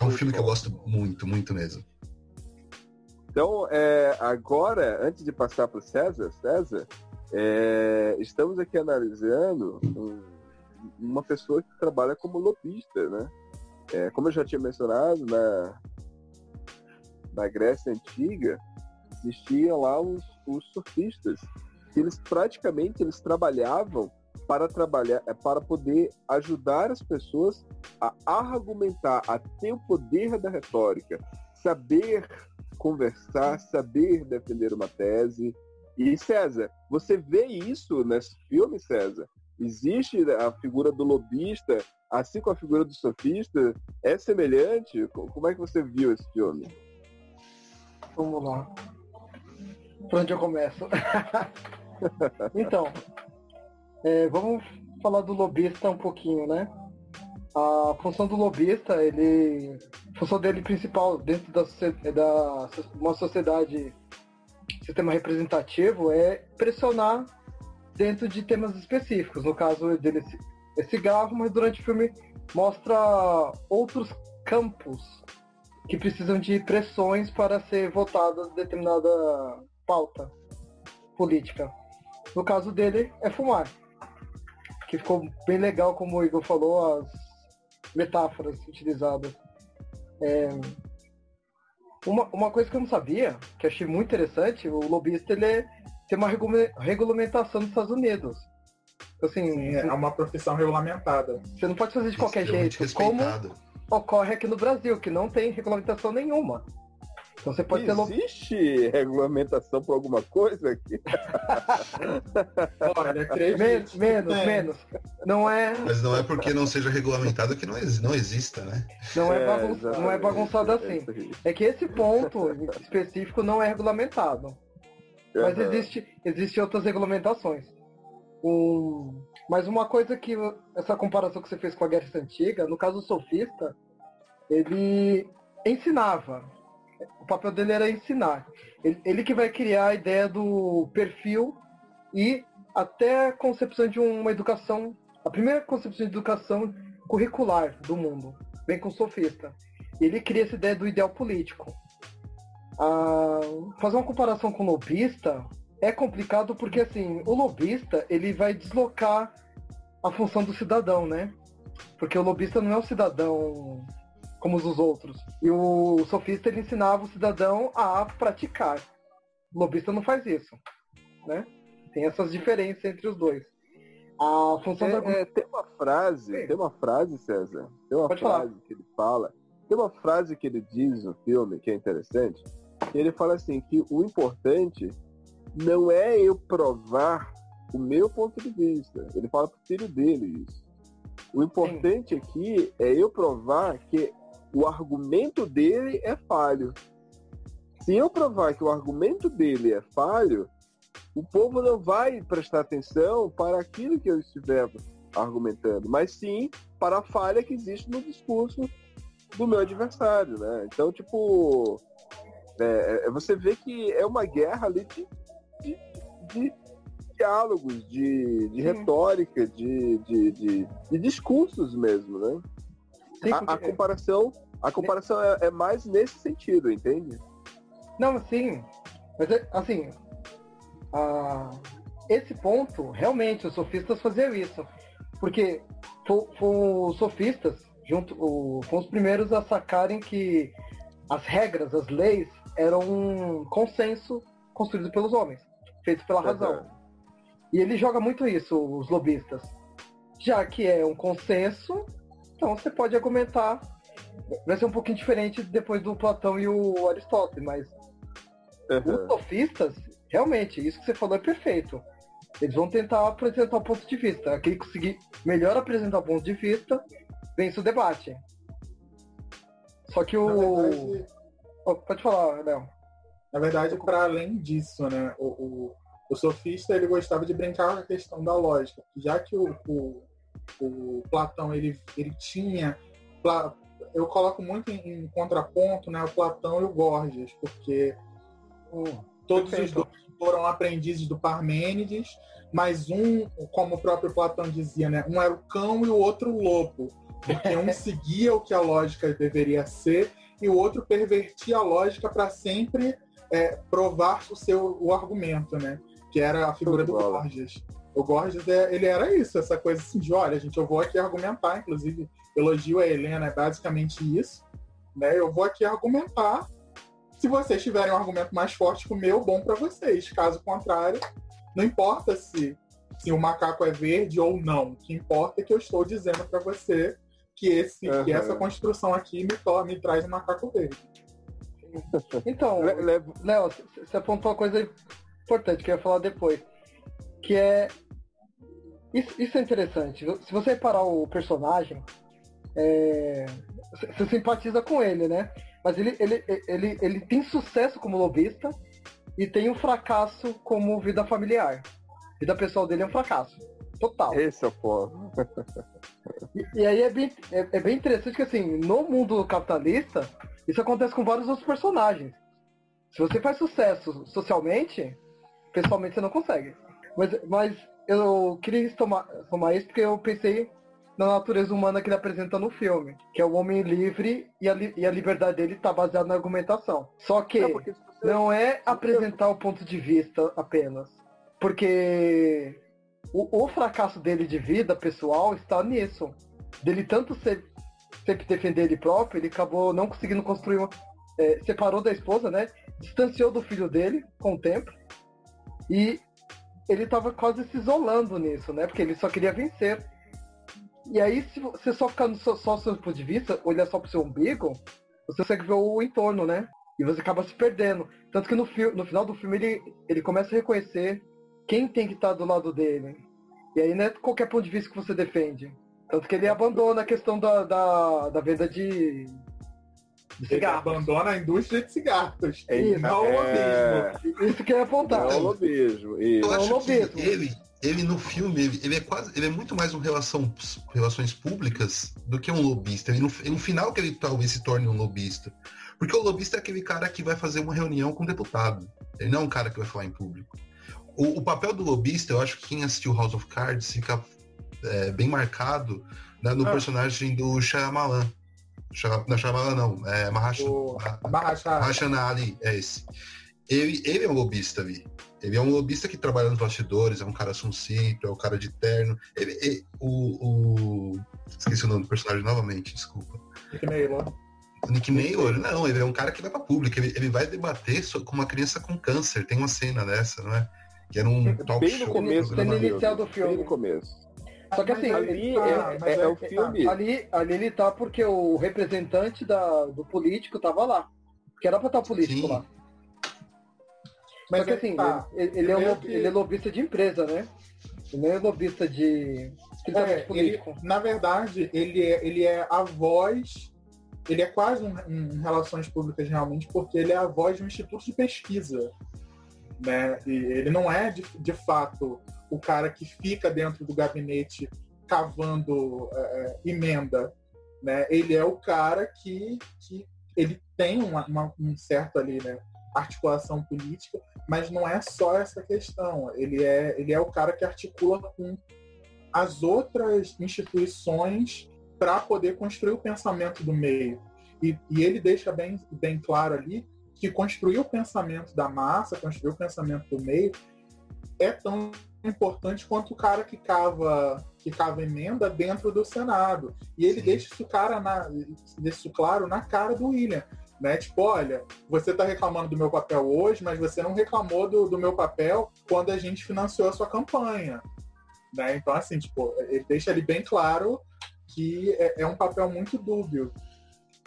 É um filme que eu gosto muito, muito mesmo. Então, é, agora, antes de passar para o César, César, é, estamos aqui analisando um, uma pessoa que trabalha como lobista, né? É, como eu já tinha mencionado, na, na Grécia Antiga, existiam lá os, os surfistas, que eles praticamente eles trabalhavam para trabalhar, é, para poder ajudar as pessoas a argumentar, a ter o poder da retórica, saber conversar, saber defender uma tese. E César, você vê isso nesse filme, César? Existe a figura do lobista, assim como a figura do sofista, é semelhante? Como é que você viu esse filme? Vamos lá. Por onde eu começo? então, é, vamos falar do lobista um pouquinho, né? A função do lobista, ele. Função dele principal dentro da, da uma sociedade sistema representativo é pressionar dentro de temas específicos. No caso dele é cigarro, mas durante o filme mostra outros campos que precisam de pressões para ser votadas determinada pauta política. No caso dele, é fumar. Que ficou bem legal, como o Igor falou, as metáforas utilizadas. É... Uma, uma coisa que eu não sabia, que achei muito interessante, o lobista ele é, tem uma regulamentação nos Estados Unidos. Assim, Sim, é uma profissão regulamentada. Você não pode fazer de qualquer jeito, como ocorre aqui no Brasil, que não tem regulamentação nenhuma. Então você pode Existe ter... regulamentação por alguma coisa aqui? Olha, menos, menos, é. menos. Não é. Mas não é porque não seja regulamentado que não, não exista, né? Não é, bagun... não é bagunçado assim. É que esse ponto específico não é regulamentado. Mas uhum. existe, existe outras regulamentações. Um... Mas uma coisa que essa comparação que você fez com a Guerra Antiga, no caso do sofista, ele ensinava o papel dele era ensinar. Ele, ele, que vai criar a ideia do perfil e até a concepção de uma educação, a primeira concepção de educação curricular do mundo, vem com sofista. Ele cria essa ideia do ideal político. Ah, fazer uma comparação com o lobista é complicado porque assim, o lobista ele vai deslocar a função do cidadão, né? Porque o lobista não é o cidadão como os outros. E o sofista ele ensinava o cidadão a praticar. O lobista não faz isso, né? Tem essas diferenças entre os dois. A função é, da... é, tem uma frase, Sim. tem uma frase, César. Tem uma Pode frase falar. que ele fala. Tem uma frase que ele diz no filme que é interessante. Que ele fala assim que o importante não é eu provar o meu ponto de vista. Ele fala pro filho dele isso. O importante Sim. aqui é eu provar que o argumento dele é falho. Se eu provar que o argumento dele é falho, o povo não vai prestar atenção para aquilo que eu estiver argumentando, mas sim para a falha que existe no discurso do meu adversário, né? Então, tipo, é, é você vê que é uma guerra ali de, de, de diálogos, de, de retórica, de, de, de, de discursos mesmo, né? Sim, a, a, comparação, a comparação é, é, mais nesse sentido, entende? Não, sim. Mas é, assim, a, esse ponto, realmente, os sofistas faziam isso. Porque os sofistas, junto, o, foram os primeiros a sacarem que as regras, as leis, eram um consenso construído pelos homens, feito pela razão. E ele joga muito isso, os lobistas. Já que é um consenso, então você pode argumentar. Vai ser um pouquinho diferente depois do Platão e o Aristóteles, mas os sofistas, realmente, isso que você falou é perfeito. Eles vão tentar apresentar o ponto de vista. Aquele que conseguir melhor apresentar o ponto de vista, vence o debate. Só que o. verdade- Oh, pode falar, Léo. Na verdade, para além disso, né, o, o, o sofista ele gostava de brincar com a questão da lógica, já que o, o, o Platão ele, ele tinha, eu coloco muito em, em contraponto, né, o Platão e o Gorgias, porque todos os Perfeito. dois foram aprendizes do Parmênides, mas um, como o próprio Platão dizia, né, um era o cão e o outro o lobo, porque um seguia o que a lógica deveria ser e o outro pervertia a lógica para sempre é, provar o seu o argumento, né? Que era a figura do. Gorgias. O Gorgias, é, ele era isso, essa coisa assim de, olha, gente, eu vou aqui argumentar, inclusive, elogio a Helena, é basicamente isso, né? Eu vou aqui argumentar. Se vocês tiverem um argumento mais forte que o meu, bom para vocês. Caso contrário, não importa se, se o macaco é verde ou não. O que importa é que eu estou dizendo para você que, esse, que Aham. essa construção aqui me, to- me traz um macaco verde. Então, Léo, você apontou uma coisa importante que eu ia falar depois. Que é. Isso, isso é interessante. Se você reparar o personagem, é, você você simpatiza com ele, né? Mas ele, ele, ele, ele tem sucesso como lobista e tem um fracasso como vida familiar. Vida pessoal dele é um fracasso. Total. Esse é o ponto. E, e aí é bem, é, é bem interessante que assim, no mundo capitalista, isso acontece com vários outros personagens. Se você faz sucesso socialmente, pessoalmente você não consegue. Mas, mas eu queria tomar, tomar isso porque eu pensei na natureza humana que ele apresenta no filme, que é o homem livre e a, li- e a liberdade dele está baseada na argumentação. Só que Não, você- não é apresentar o ponto de vista apenas. Porque o, o fracasso dele de vida pessoal está nisso. Dele tanto ser, sempre defender ele próprio, ele acabou não conseguindo construir uma. é, separou da esposa, né? Distanciou do filho dele com o tempo. E ele estava quase se isolando nisso, né? Porque ele só queria vencer. E aí, se você só ficar no seu, só seu ponto de vista, olhar só pro seu umbigo, você consegue ver o entorno, né? E você acaba se perdendo. Tanto que no, no final do filme ele, ele começa a reconhecer quem tem que estar do lado dele. E aí não é qualquer ponto de vista que você defende. Tanto que ele abandona a questão da, da, da venda de Ele abandona a indústria de cigarros. É, e não o é, lobismo. Isso que eu ia apontar. Não, é o lobismo. Eu Isso. Não, acho lobismo. que ele, ele no filme, ele, ele é quase, ele é muito mais um relação, relações públicas do que um lobista. Ele, no, no final que ele talvez se torne um lobista. Porque o lobista é aquele cara que vai fazer uma reunião com o deputado. Ele não é um cara que vai falar em público. O, o papel do lobista, eu acho que quem assistiu House of Cards fica é, bem marcado né, no Ah. personagem do Shyamalan. Shyam- Não, Shyamalan não, é Mahashala. Mahashala Ali, é esse. Ele, ele é um lobista ali. Ele é um lobista que trabalha nos bastidores, é um cara sucinto, é um cara de terno. Ele, ele- o, o- Esqueci o nome do personagem novamente, desculpa. Nick Naylor. O Nick Naylor, não, ele é um cara que vai pra público. Ele, ele vai debater com uma criança com câncer. Tem uma cena dessa, não é? Que era um talk Bem no show. começo do Tem no inicial do filme. Bem no começo. Só que assim, Ali tá, é, mas é- é o filme. ali, ali ele tá porque o representante da, do político tava lá. Que era pra estar o político Sim. lá. Mas Só que é assim, tá. ele, ele é um, lob- que- ele é lobista de empresa, né? Ele não é lobista de. É, ele- na verdade, ele é, ele é a voz, ele é quase um, um relações públicas realmente, porque ele é a voz de um instituto de pesquisa. Né? E ele não é, de, de fato, o cara que fica dentro do gabinete cavando é, é, emenda. Né? Ele é o cara que, que ele tem uma, uma- um certo ali, né? articulação política, mas não é só essa questão. Ele é, ele é o cara que articula com as outras instituições para poder construir o pensamento do meio. E, e ele deixa bem, bem claro ali que construir o pensamento da massa, construir o pensamento do meio, é tão importante quanto o cara que cava, que cava emenda dentro do Senado. E ele Sim. deixa isso, cara na, deixa isso claro na cara do William. Né? Tipo, olha, você está reclamando do meu papel hoje, mas você não reclamou do, do meu papel quando a gente financiou a sua campanha. Né? Então, assim, tipo, ele deixa ali bem claro que é, é um papel muito dúbio.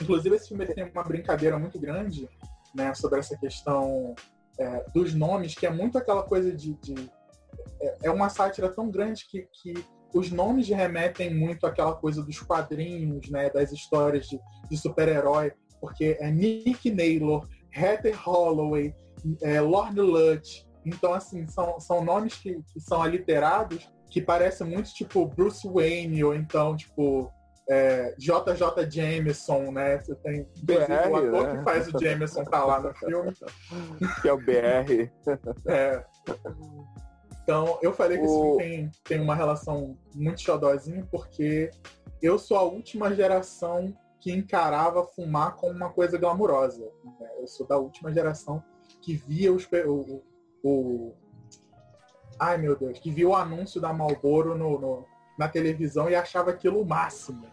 Inclusive, esse filme tem uma brincadeira muito grande né, sobre essa questão é, dos nomes, que é muito aquela coisa de. de é, é, uma sátira tão grande que, que os nomes remetem muito àquela coisa dos quadrinhos, né, das histórias de, de super-herói, porque é Nick Naylor, Heather Holloway, é, Lord Lutz. Então, assim, são, são nomes que, que são aliterados que parecem muito tipo Bruce Wayne, ou então, tipo, é, JJ Jameson, né? Você tem BR, o ator né? que faz o Jameson tá lá no filme. Que é o BR. É. Então, eu falei que esse O- filme tem, tem uma relação muito xodózinha, porque eu sou a última geração que encarava fumar como uma coisa glamurosa. né? Eu sou da última geração que via os, o, o, o- Ai, meu Deus, que via o anúncio da Marlboro no, no- na televisão e achava aquilo o máximo.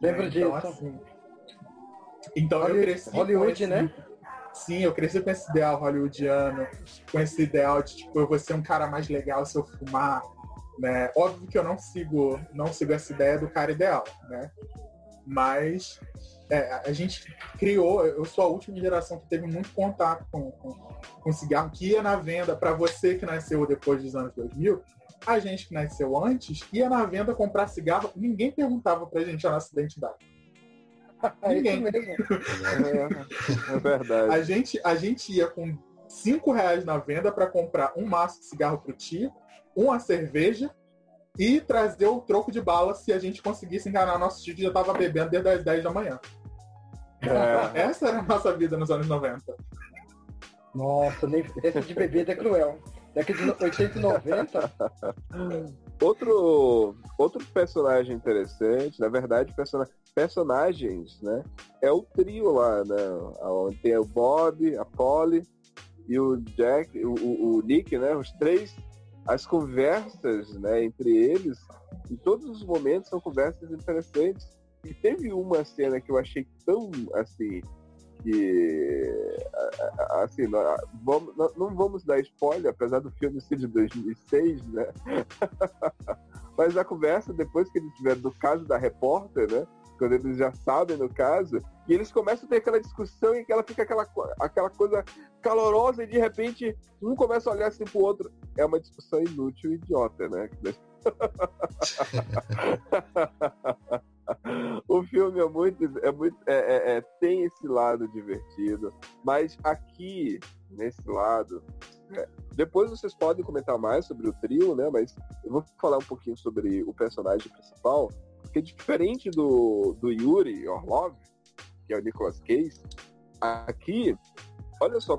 Lembro Né? disso. Então, assim, então eu Hollywood- cresci com Hollywood, esse- né? Sim, eu cresci com esse ideal hollywoodiano, com esse ideal de tipo, eu vou ser um cara mais legal se eu fumar, né? Óbvio que eu não sigo, não sigo essa ideia do cara ideal, né? Mas é, a- gente criou, eu sou a última geração que teve muito contato com, com, com cigarro, que ia na venda, para você que nasceu depois dos anos 2000, a gente que nasceu antes, ia na venda comprar cigarro, ninguém perguntava pra gente a nossa identidade. É Ninguém. mesmo. É, é verdade. A gente, a gente ia com 5 reais na venda para comprar um maço de cigarro pro tio, uma cerveja e trazer o troco de bala se a gente conseguisse enganar nosso tio que já estava bebendo desde as 10 da manhã. É. Essa era a nossa vida nos anos 90. Nossa, nem... esse de bebida é cruel. Daqui de 80 e 90, Outro, outro personagem interessante, na verdade, persona- personagens, né? É o trio lá, né? Onde tem o Bob, a Polly e o Jack, o, o- o Nick, né? Os três, as conversas, né? Entre eles, em todos os momentos são conversas interessantes. E teve uma cena que eu achei tão, assim, que assim, nó- vamos- não vamos dar spoiler, apesar do filme ser de 2006, né? Mas a conversa, depois que eles tiveram do caso da repórter, né? Quando eles já sabem do caso, e eles começam a ter aquela discussão em que ela fica aquela, aquela coisa calorosa e de repente um começa a olhar assim pro outro. É uma discussão inútil idiota, né? o filme é muito, é muito é, é- é- tem esse lado divertido, mas aqui nesse lado, é, depois vocês podem comentar mais sobre o trio, né? Mas eu vou falar um pouquinho sobre o personagem principal, porque diferente do, do Yuri Orlov, que é o Nicolas Cage, aqui, olha só,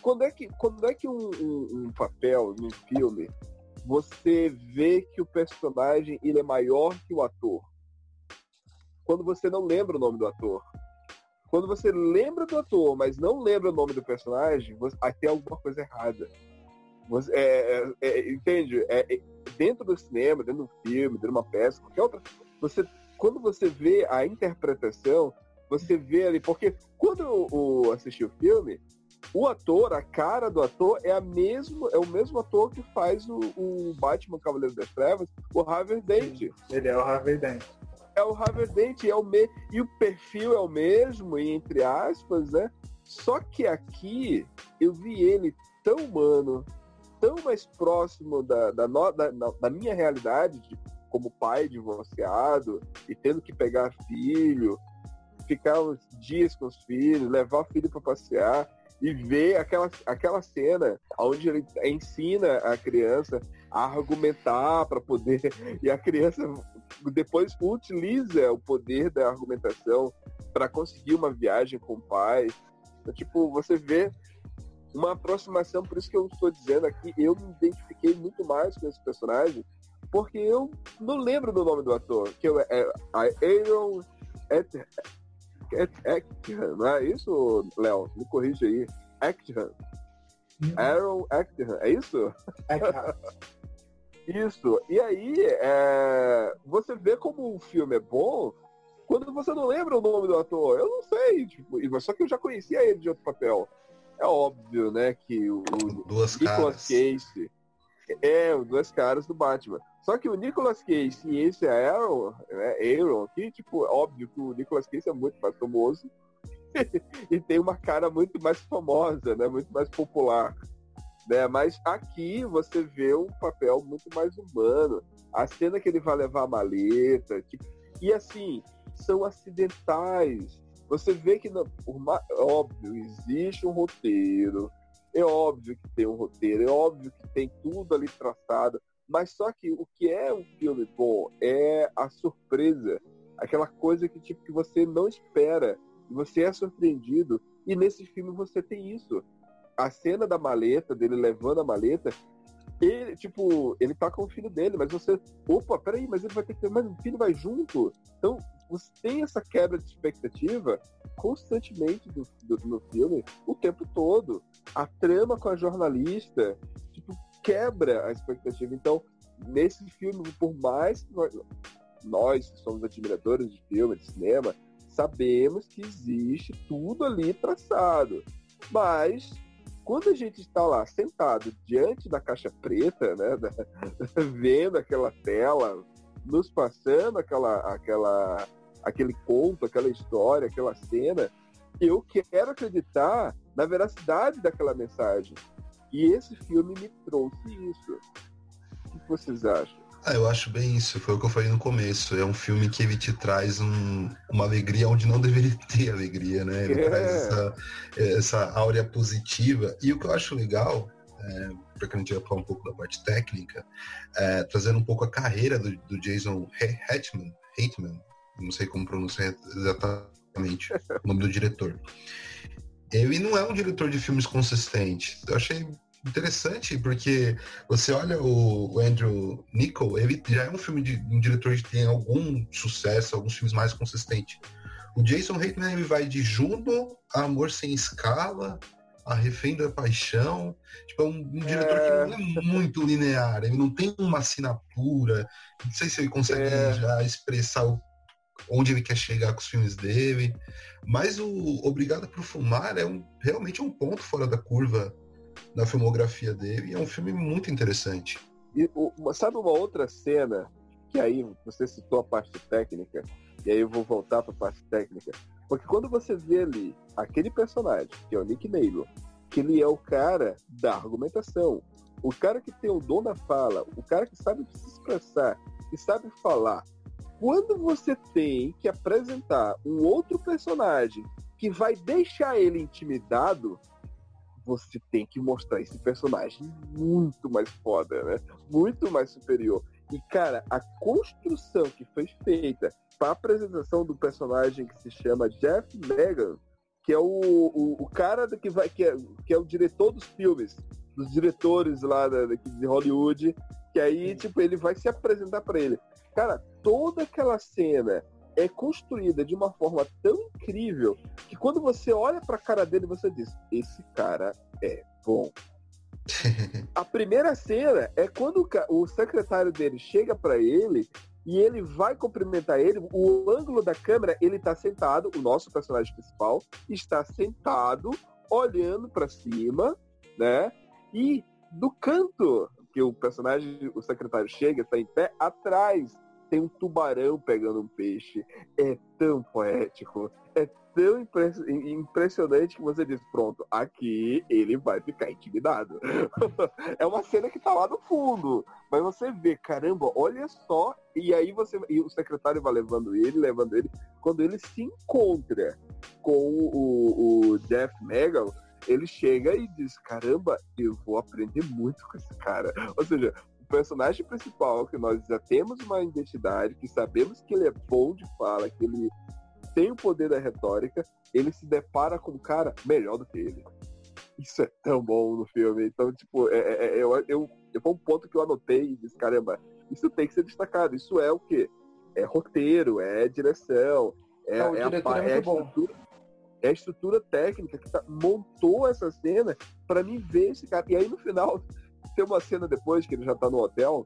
quando é que, quando é que um, um- um papel num filme você vê que o personagem ele é maior que o ator? Quando você não lembra o nome do ator. Quando você lembra do ator, mas não lembra o nome do personagem, você, aí tem alguma coisa errada. Você, é, é, é, entende? É, é, dentro do cinema, dentro do filme, dentro de uma peça, qualquer outra, você, quando você vê a interpretação, você vê ali, porque quando eu, eu assisti o filme, o ator, a cara do ator é a mesmo, é o mesmo ator que faz o, o Batman Cavaleiro das Trevas, o Harvey Dent. Ele é o Harvey Dent. É o Harvey Dent, é o me... e o perfil é o mesmo, entre aspas, né? Só que aqui eu vi ele tão humano, tão mais próximo da, da, no- da- da minha realidade, de- como pai divorciado e tendo que pegar filho, ficar uns dias com os filhos, levar o filho para passear e ver aquela, aquela cena onde ele ensina a criança a argumentar para poder e a criança depois utiliza o poder da argumentação para conseguir uma viagem com o pai. Então, tipo, você vê uma aproximação, por isso que eu estou dizendo aqui, eu me identifiquei muito mais com esse personagem, porque eu não lembro do nome do ator, que eu- é Aaron Et- Et- Eckhan, não é isso, Léo? Me corrige aí. Eckhan. Aaron Eckhan, é isso? É, cara. Isso. E aí, é, você vê como o filme é bom, quando você não lembra o nome do ator, eu não sei, tipo, só que eu já conhecia ele de outro papel. É óbvio, né, que o, Duas Nicolas caras. Cage é o duas caras do Batman. Só que o Nicolas Cage e esse é Aaron, né, Aaron aqui, tipo, é óbvio que o Nicolas Cage é muito mais famoso e tem uma cara muito mais famosa, né, muito mais popular. Né? Mas aqui você vê um papel muito mais humano. A cena que ele vai levar a maleta, tipo, e assim, são acidentais. Você vê que, não, por é óbvio, existe um roteiro, é óbvio que tem um roteiro, é óbvio que tem tudo ali traçado, mas só que o que é um filme bom é a surpresa, aquela coisa que tipo que você não espera, você é surpreendido, e nesse filme você tem isso. A cena da maleta, dele levando a maleta, ele, tipo, ele tá com o filho dele, mas você, opa, peraí, mas ele vai ter que ter, mas o filho vai junto. Então, você tem essa quebra de expectativa constantemente do, do- no filme, o tempo todo. A trama com a jornalista, tipo, quebra a expectativa. Então, nesse filme, por mais que nós, nós que somos admiradores de filme, de cinema, sabemos que existe tudo ali traçado. Mas quando a gente está lá sentado diante da caixa preta, né, da- vendo aquela tela, nos passando aquela, aquela, aquele conto, aquela história, aquela cena, eu quero acreditar na veracidade daquela mensagem. E esse filme me trouxe isso. O que vocês acham? Ah, eu acho bem isso, foi o que eu falei no começo. É um filme que ele te traz um- uma alegria onde não deveria ter alegria, né? Ele É. traz essa, essa áurea positiva. E o que eu acho legal, é, porque a gente vai falar um pouco da parte técnica, é, trazendo um pouco a carreira do, do Jason Hatman, Hatman, não sei como pronunciar exatamente o nome do diretor. Ele não é um diretor de filmes consistente. Eu achei interessante porque você olha o, Andrew Nichol, ele já é um filme de um diretor que tem algum sucesso, alguns filmes mais consistentes. O Jason Reitman ele vai de Juno a Amor Sem Escala, a Refém da Paixão. Tipo, é um, um diretor que não é muito linear, ele não tem uma assinatura. Não sei se ele consegue É. já expressar o- onde ele quer chegar com os filmes dele. Mas o Obrigado por Fumar é um, realmente um ponto fora da curva na filmografia dele. E é um filme muito interessante. E o- sabe uma outra cena que aí você citou a parte técnica, e aí eu vou voltar para a parte técnica. Porque quando você vê ali aquele personagem, que é o Nick Naylor, que ele é o cara da argumentação, o cara que tem o dom da fala, o cara que sabe se expressar, que sabe falar. Quando você tem que apresentar um outro personagem que vai deixar ele intimidado, você tem que mostrar esse personagem muito mais foda, né? Muito mais superior. E, cara, a construção que foi feita para a apresentação do personagem que se chama Jeff Megan, que é o, o, o cara do que, vai, que, é, que é o diretor dos filmes, dos diretores lá da, de Hollywood, que aí, tipo, ele vai se apresentar para ele. Cara, toda aquela cena é construída de uma forma tão incrível que quando você olha pra cara dele, você diz: esse cara é bom. A primeira cena é quando o, secretário dele chega pra ele e ele vai cumprimentar ele. O ângulo da câmera, ele tá sentado, o nosso personagem principal está sentado, olhando pra cima, né? E do canto que o personagem, o secretário chega, está em pé, atrás tem um tubarão pegando um peixe. É tão poético, é tão impres- impressionante que você diz, pronto, aqui ele vai ficar intimidado. é uma cena que tá lá no fundo, mas você vê, caramba, olha só, e aí você e o secretário vai levando ele, levando ele, quando ele se encontra com o, o Jeff Megal, ele chega e diz, caramba, eu vou aprender muito com esse cara. Ou seja, personagem principal, que nós já temos uma identidade, que sabemos que ele é bom de fala, que ele tem o poder da retórica, ele se depara com um cara melhor do que ele. Isso é tão bom no filme. Então, tipo, é, é, é, eu, eu, foi um ponto que eu anotei e disse, caramba, isso tem que ser destacado. Isso é o quê? É roteiro, é direção, é, Não, é a, é é a estrutura. É a estrutura técnica que tá- montou essa cena pra mim ver esse cara. E aí no final, tem uma cena depois que ele já tá no hotel,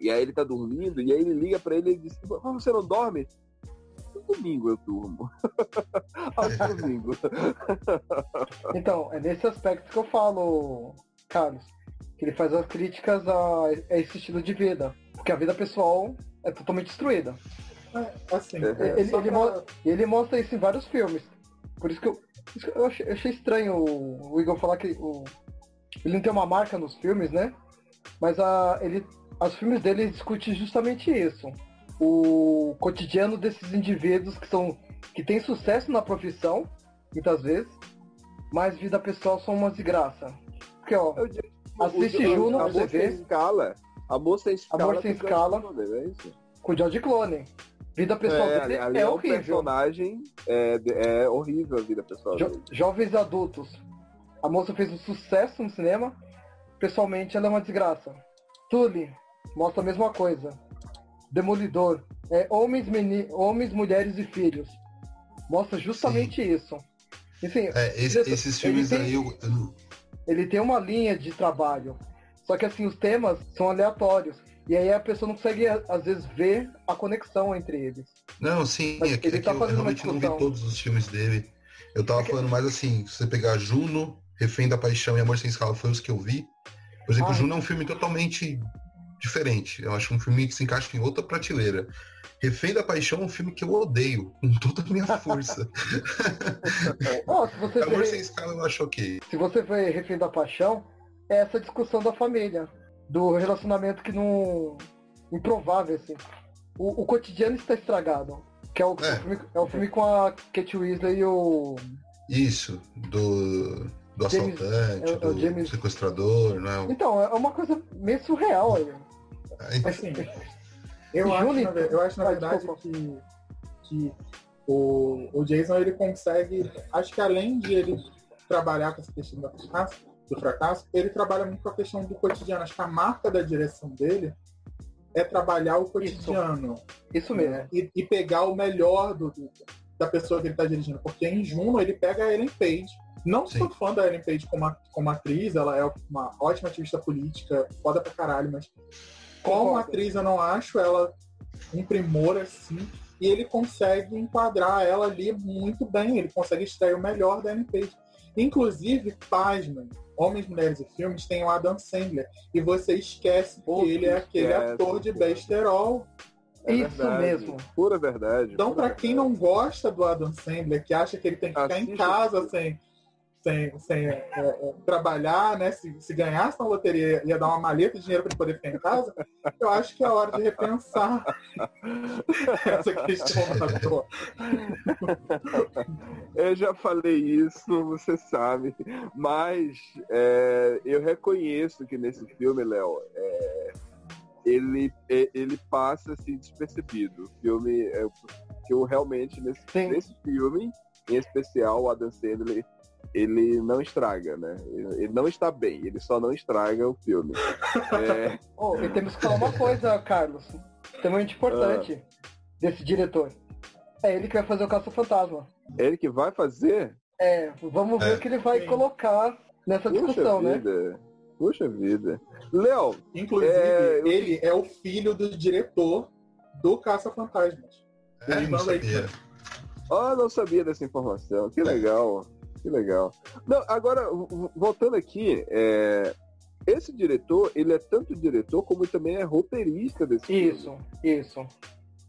e aí ele tá dormindo, e aí ele liga pra ele e diz, mas você não dorme? domingo eu durmo. Aos domingos. Então, é nesse aspecto que eu falo, Carlos, que ele faz as críticas a, a esse estilo de vida. Porque a vida pessoal é totalmente destruída. É, assim, É, Ele, só ele pra- mo- ele mostra isso em vários filmes. Por isso que eu, por isso que eu achei, eu achei estranho o, o Igor falar que o, ele não tem uma marca nos filmes, né? Mas a, ele, os filmes dele discutem justamente isso. O cotidiano desses indivíduos que são que têm sucesso na profissão, muitas vezes, mas vida pessoal são uma desgraça. Porque, ó, Eu Assiste Juno pra você ver. escala. A moça em escala. Amor Sem com Escala. Clooney, é isso? com o George Clooney. Vida pessoal É, dele ali, ali é é horrível. personagem. É, é horrível a vida pessoal Jo- dele. jovens adultos. A moça fez um sucesso no cinema. Pessoalmente, ela é uma desgraça. Tully mostra a mesma coisa. Demolidor. É, homens, meni... homens, mulheres e filhos. Mostra justamente isso. Assim, É, esse- esses filmes tem- aí eu, eu ele tem uma linha de trabalho. Só que assim, os temas são aleatórios. E aí a pessoa não consegue, às vezes, ver a conexão entre eles. Não, sim, Mas é que, ele é que tá eu fazendo uma realmente não vi todos os filmes dele. Eu tava falando mais assim, se você pegar Juno, Refém da Paixão e Amor Sem Escala foi os que eu vi. Por exemplo, Ah. Juno é um filme totalmente diferente. Eu acho um filme que se encaixa em outra prateleira. Refém da Paixão é um filme que eu odeio, com toda a minha força. Se você Amor vê- Sem Escala eu acho ok. se você vê Refém da Paixão, é essa discussão da família, do relacionamento que não. improvável, assim. O, o cotidiano está estragado. Que é o, É. o filme, é o filme com a Kate Weasley e o. Isso, do, do James- assaltante, é é do James- sequestrador, não é? Então, é uma coisa meio surreal aí. É, Assim, eu, acho, na, eu acho, na verdade, que, que o, o Jason ele consegue. Acho que além de ele trabalhar com essa questão do fracasso, do fracasso, ele trabalha muito com a questão do cotidiano. Acho que a marca da direção dele é trabalhar o cotidiano Isso mesmo. né? e, e pegar o melhor do, do- da pessoa que ele está dirigindo. Porque em Juno ele pega a Ellen Page. Não Sim. sou fã da Ellen Page como, a- como atriz, ela é uma ótima ativista política, foda pra caralho, mas como Concordo. atriz eu não acho ela um primor assim. E ele consegue enquadrar ela ali muito bem, ele consegue extrair o melhor da Ellen Page. Inclusive, pasmem, Homens, Mulheres e Filmes tem o Adam Sandler. E você esquece que Pô, ele é aquele esquece, ator de besterol É Isso verdade. mesmo. Pura verdade. então, pura pra quem não gosta do Adam Sandler, que acha que ele tem que ficar em casa sem, sem, sem é, é, trabalhar, né? Se, se ganhasse na loteria, ia dar uma maleta de dinheiro para ele poder ficar em casa, eu acho que é hora de repensar essa questão. Eu já falei isso, você sabe. Mas é, eu reconheço que nesse filme, Léo, é, ele, é, ele passa assim despercebido. O filme, é, que eu realmente, nesse, Sim. nesse filme, em especial, o Adam Sandler, ele não estraga, né? Ele, não está bem, ele só não estraga o filme. É, Oh, e temos que falar uma coisa, Carlos, extremamente importante Ah. desse diretor. É ele que vai fazer o Caça Fantasma. ele que vai fazer? É, vamos ver É. o que ele vai Sim. colocar nessa Puxa discussão, né? vida. Puxa vida. Léo, Inclusive, É, ele é o filho do diretor do Caça Fantasmas. É, não sabia. Oh, não sabia dessa informação. Que legal. Que legal. Não, agora, voltando aqui, é, esse diretor, ele é tanto diretor como também é roteirista desse filme. Isso, isso.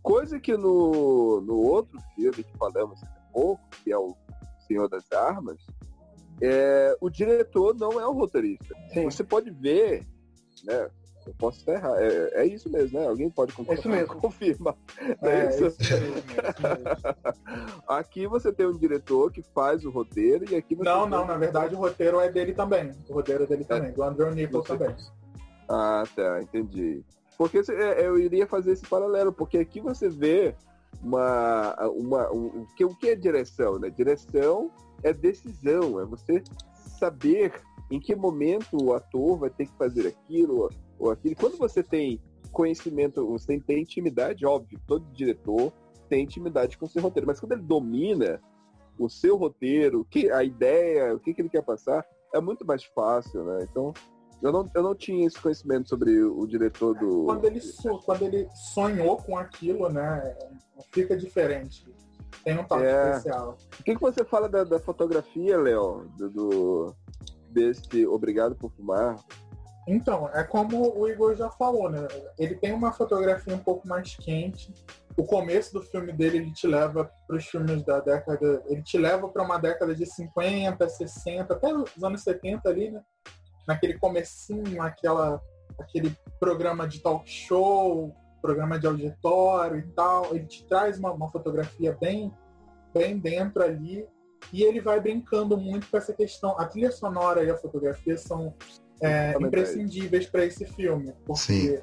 Coisa que no, no outro filme que falamos há pouco, que é o Senhor das Armas, é, o diretor não é o roteirista. Sim. Você pode ver, né? Eu posso estar errado. É, é isso mesmo, né? Alguém pode É isso mesmo. confirmar. Não é, É, isso? isso mesmo. Aqui você tem um diretor que faz o roteiro e aqui você Não, não, um- na verdade o roteiro é dele também. O roteiro é dele também, do Andrew Nichols Você- também. Ah, tá, entendi. Porque é, eu iria fazer esse paralelo, porque aqui você vê uma. uma um, que, o que é direção, né? Direção é decisão, é você saber em que momento o ator vai ter que fazer aquilo ou, aquilo. Quando você tem conhecimento, você tem, tem intimidade, óbvio, todo diretor tem intimidade com o seu roteiro, mas quando ele domina o seu roteiro, que, a ideia, o que, que ele quer passar, é muito mais fácil, né? Então, eu não, eu não tinha esse conhecimento sobre o diretor do. Quando ele, quando ele sonhou com aquilo, né, fica diferente. Tem um toque É. especial. O que, que você fala da, da fotografia, Léo? Do, do- desse Obrigado por Fumar? Então, é como o Igor já falou, né? Ele tem uma fotografia um pouco mais quente. O começo do filme dele, ele te leva para os filmes da década. Ele te leva para uma década de 50, 60, até os anos 70 ali, né? Naquele comecinho, aquela, aquele programa de talk show, programa de auditório e tal. Ele te traz uma, uma fotografia bem, bem dentro ali. E ele vai brincando muito com essa questão. A trilha sonora e a fotografia são é, imprescindíveis para esse filme, porque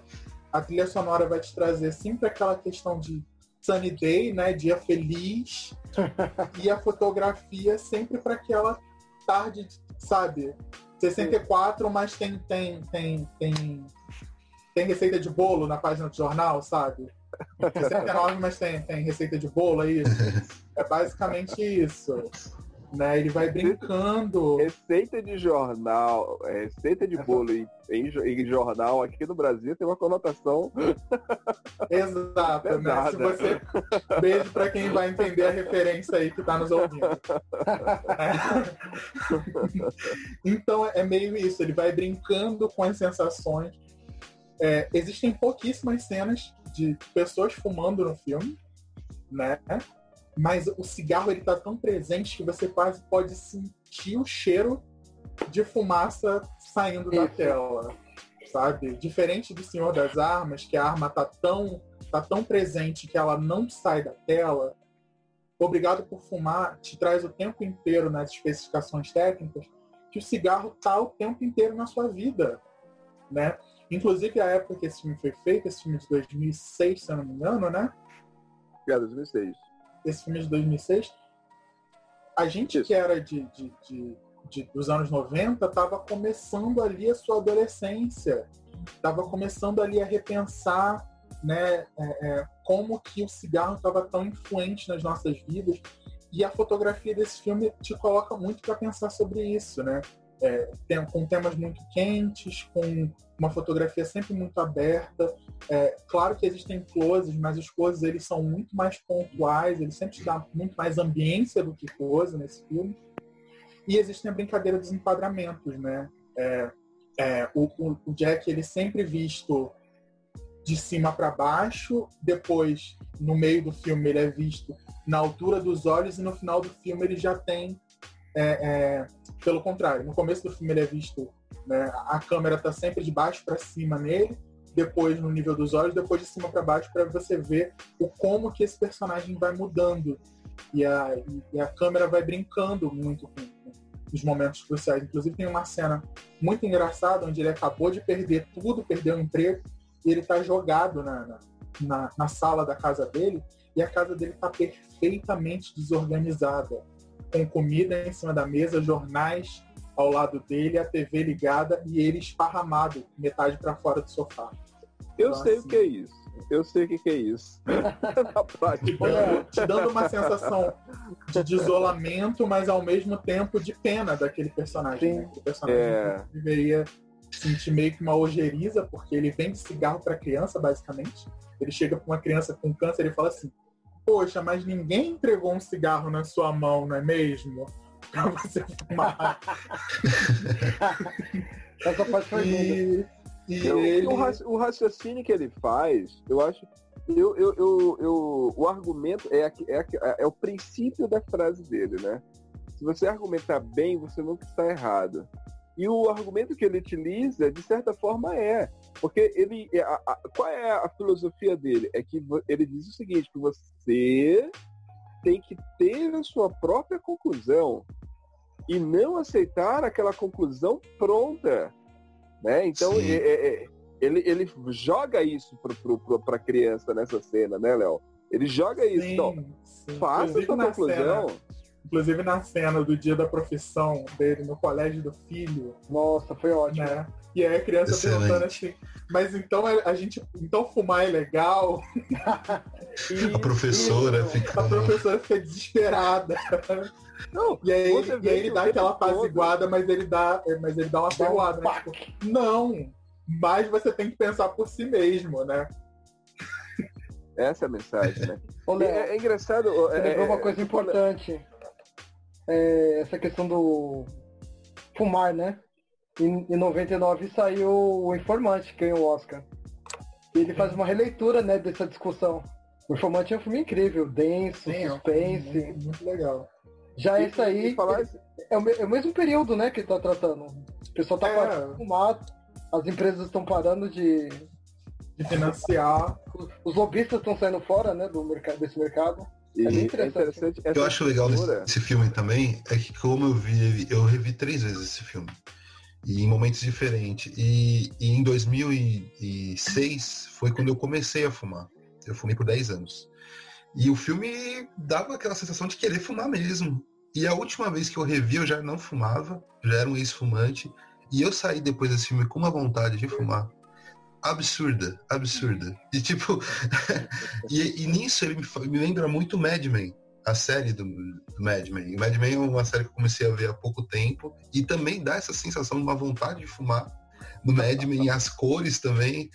a trilha sonora vai te trazer sempre aquela questão de sunny day, né, dia feliz, e a fotografia sempre para aquela tarde, sabe, 64, mas tem tem tem tem tem receita de bolo na página do jornal, sabe? 69, mas tem, tem receita de bolo aí. É basicamente isso. Né? Ele vai brincando. Receita de jornal, é, receita de bolo em, em jo- em jornal aqui no Brasil tem uma conotação. Exato, né? Pesada. Se você. Beijo pra quem vai entender a referência aí que tá nos ouvindo. É. Então é meio isso, ele vai brincando com as sensações. É, existem pouquíssimas cenas de pessoas fumando no filme, né? Mas o cigarro ele tá tão presente que você quase pode sentir o cheiro de fumaça saindo da Isso. tela, sabe? Diferente do Senhor das Armas, que a arma tá tão, tá tão presente que ela não sai da tela. Obrigado por fumar te traz o tempo inteiro nas especificações técnicas que o cigarro tá o tempo inteiro na sua vida, né? Inclusive a época que esse filme foi feito, esse filme de 2006, se eu não me engano, né? É, 2006. Esse filme de 2006, a gente Isso. que era de, de- de- de- dos anos 90 estava começando ali a sua adolescência, estava começando ali a repensar né, é, é, como que o cigarro estava tão influente nas nossas vidas e a fotografia desse filme te coloca muito para pensar sobre isso, né? É, tem- com temas muito quentes, com uma fotografia sempre muito aberta, é, claro que existem closes, mas os closes eles são muito mais pontuais, eles sempre te dão muito mais ambiência do que close nesse filme. E existem a brincadeira dos enquadramentos, né? É, é, o- o Jack ele sempre visto de cima para baixo, depois no meio do filme ele é visto na altura dos olhos e no final do filme ele já tem é, é, pelo contrário, no começo do filme ele é visto, né, a câmera tá sempre de baixo para cima nele, depois no nível dos olhos, depois de cima para baixo para você ver o como que esse personagem vai mudando e a, e- a câmera vai brincando muito com, os momentos cruciais. Inclusive tem uma cena muito engraçada onde ele acabou de perder tudo, perdeu o emprego e ele tá jogado na, na, na- sala da casa dele e a casa dele tá perfeitamente desorganizada, com comida em cima da mesa, jornais ao lado dele, a TV ligada e ele esparramado, metade para fora do sofá. Eu Então, sei assim- o que é isso. Eu sei o que, que é isso. Te dando uma sensação de, de isolamento, mas ao mesmo tempo de pena daquele personagem. né? O personagem É. deveria sentir meio que uma ojeriza, porque ele vende cigarro para criança, basicamente. Ele chega para uma criança com câncer e fala assim: Poxa, mas ninguém entregou um cigarro na sua mão, não é mesmo? Pra você fumar. Essa parte foi linda. E, e Eu- ele. o, raci- o raciocínio que ele faz, eu acho. Eu, eu, eu, eu- o argumento é, é, é o princípio da frase dele, né? Se você argumentar bem, você nunca está errado. E o argumento que ele utiliza, de certa forma, é. Porque ele. é, a- a- qual é a filosofia dele? É que ele diz o seguinte, que você tem que ter a sua própria conclusão e não aceitar aquela conclusão pronta. Né? Então, é- é- é- ele, ele joga isso para a criança nessa cena, né, Léo? Ele joga isso. Sim, Então, sim. faça sua conclusão. cena- Inclusive na cena do dia da profissão dele no colégio do filho, Nossa, foi ótimo. né? E aí a criança Excelente. perguntando assim, mas então a a gente. Então fumar é legal? A professora A fica. professora fica desesperada. Não, E aí, ele, e aí ele dá aquela apaziguada, mas ele dá, mas ele dá uma um ferroada, né? Tipo, não, mas você tem que pensar por si mesmo, né? Essa é a mensagem, né? É, é engraçado. Você é, lembrou uma é, coisa você importante. É, essa questão do fumar, né? Em, em 99 saiu o Informante, que ganhou o Oscar. E ele faz uma releitura, né, dessa discussão. O Informante é um filme incrível, denso, Sim, é um suspense. Muito, muito legal. Já E- esse aí falar- é, o, é o mesmo período, né, que ele tá tratando. O pessoal tá É. parando de fumar, as empresas estão parando de. De financiar. Os lobistas estão saindo fora, né, do mercado, desse mercado. E É bem é interessante. interessante. essa Eu acho legal nesse filme também é que como eu vi, eu revi três vezes esse filme. E em momentos diferentes. E, e em 2006 foi quando eu comecei a fumar. Eu fumei por 10 anos. E o filme dava aquela sensação de querer fumar mesmo. E a última vez que eu revi, eu já não fumava, já era um ex-fumante. E eu saí depois desse filme com uma vontade de fumar. Absurda, absurda. E tipo, e, e nisso ele me, me lembra muito Mad Men, a série do, do Mad Men. O Mad Men é uma série que eu comecei a ver há pouco tempo e também dá essa sensação de uma vontade de fumar no Mad Men, e as cores também.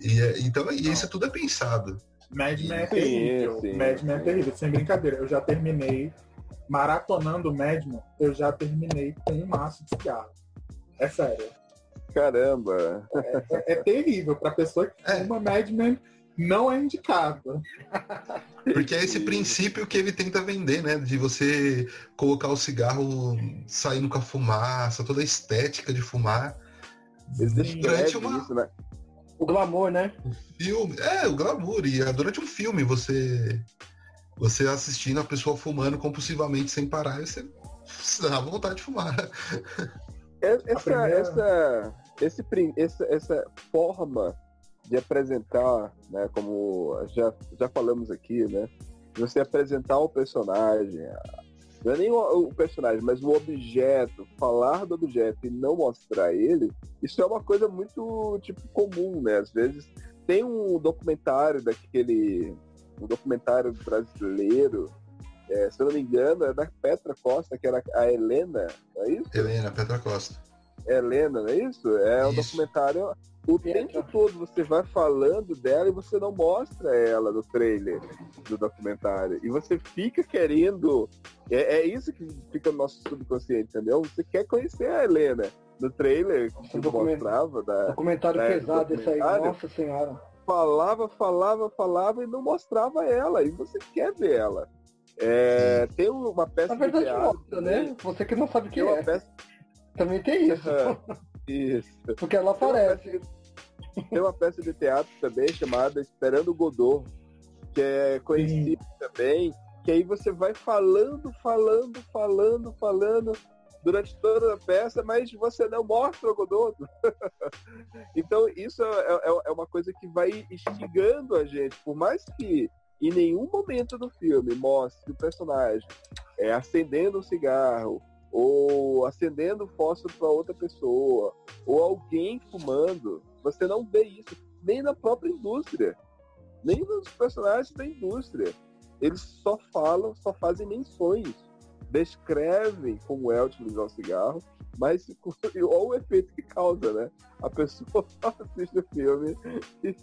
E, então, e isso tudo é pensado. Mad Men é Sim, terrível. sim. Mad Men é terrível, sem brincadeira. Eu já terminei maratonando Mad Men, eu já terminei com um maço de cigarro. É sério. Caramba. É, é terrível. Pra pessoa que É. fuma Mad Men, não é indicado. Porque é esse princípio que ele tenta vender, né? De você colocar o cigarro saindo com a fumaça, toda a estética de fumar. Durante uma- isso, né? O glamour, né? Filme. É, o glamour. E é durante um filme, você. Você assistindo a pessoa fumando compulsivamente sem parar, e você você dá vontade de fumar. É- Essa, primeira- essa, esse, essa, essa forma de apresentar, né, como já, já falamos aqui, né, você apresentar o personagem, não é nem o, o personagem, mas o objeto, falar do objeto e não mostrar ele, isso é uma coisa muito, tipo, comum, né, às vezes tem um documentário daquele, um documentário brasileiro, é, se eu não me engano, é da Petra Costa, que era a Helena, não é isso? Helena, Petra Costa. Helena, não é isso? É um Isso. documentário. O Petra. tempo todo você vai falando dela e você não mostra ela no trailer do documentário. E você fica querendo. É, é isso que fica no nosso subconsciente, entendeu? Você quer conhecer a Helena no trailer que document- mostrava da, Documentário É, pesado esse aí, nossa senhora. falava, falava, falava e não mostrava ela. E você quer ver ela. É, tem uma peça Na verdade, de teatro. mostra, né? Você que não sabe o que é. peça. Também tem isso. Isso. Porque ela Tem uma aparece. peça de- Tem uma peça de teatro também chamada Esperando Godot, que é conhecida também, que aí você vai falando, falando, falando, falando durante toda a peça, mas você não mostra o Godot. então isso é, é- é uma coisa que vai instigando a gente, por mais que em nenhum momento do filme mostre o personagem é, acendendo um cigarro, ou acendendo fósforo para outra pessoa, ou alguém fumando, você não vê isso nem na própria indústria, nem nos personagens da indústria. Eles só falam, só fazem menções, descrevem como é utilizar o cigarro, mas olha o efeito que causa, né? A pessoa assiste o filme e,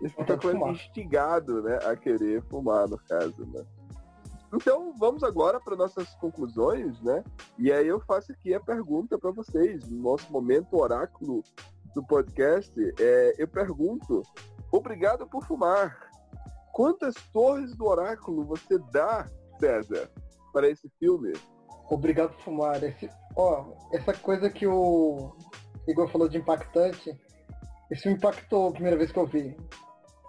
e com- fumar. instigado, né, a querer fumar, no caso, né? Então vamos agora para nossas conclusões, né? E aí eu faço aqui a pergunta para vocês, no nosso momento oráculo do podcast, é, eu pergunto, obrigado por fumar. Quantas torres do oráculo você dá, César, para esse filme? Obrigado por fumar. Esse, ó, essa coisa que o Igor falou de impactante, esse me impactou a primeira vez que eu vi.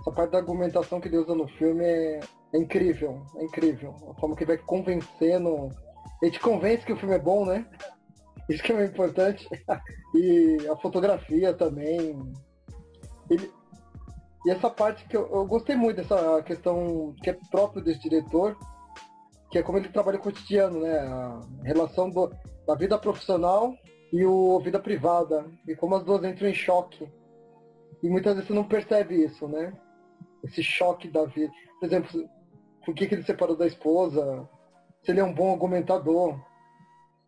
Essa parte da argumentação que ele usa no filme é, é incrível, é incrível. A forma que ele vai convencendo. Ele te convence que o filme é bom, né? Isso que é importante. e a fotografia também. Ele- e essa parte que eu, eu gostei muito dessa questão que é próprio desse diretor, que é como ele trabalha o cotidiano, né? A relação do- da vida profissional e o vida privada. E como as duas entram em choque. E muitas vezes você não percebe isso, né? Esse choque da vida. Por exemplo, por que, que ele separou da esposa? Se ele é um bom argumentador.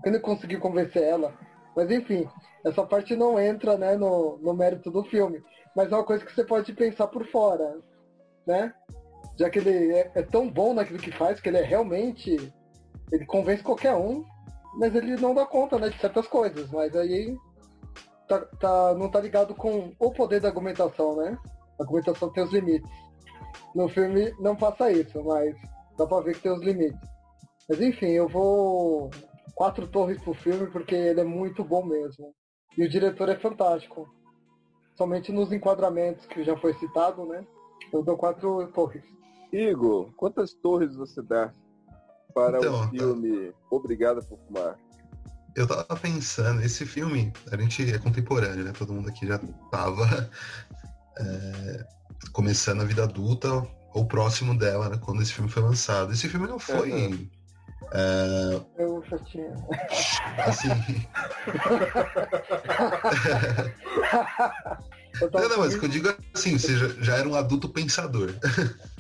Quando ele conseguiu convencer ela. Mas enfim, essa parte não entra né, no, no mérito do filme. Mas é uma coisa que você pode pensar por fora. né? Já que ele é, é tão bom naquilo que faz, que ele é realmente. Ele convence qualquer um, mas ele não dá conta, né, de certas coisas. Mas aí tá, tá, não tá ligado com o poder da argumentação, né? A argumentação tem os limites. No filme não passa isso, mas dá pra ver que tem os limites. Mas enfim, eu vou quatro torres pro filme porque ele é muito bom mesmo. E o diretor é fantástico. Somente nos enquadramentos que já foi citado, né? Eu dou quatro torres. Igor, quantas torres você dá para Então, o filme Obrigado por Fumar? Eu tava pensando, esse filme, a gente é contemporâneo, né? Todo mundo aqui já tava é, começando a vida adulta ou próximo dela, né? Quando esse filme foi lançado. Esse filme não foi. Uhum. é, Eu já tinha. assim. Eu Não, não, mas o que eu 20, digo é assim, você já, já era um adulto pensador.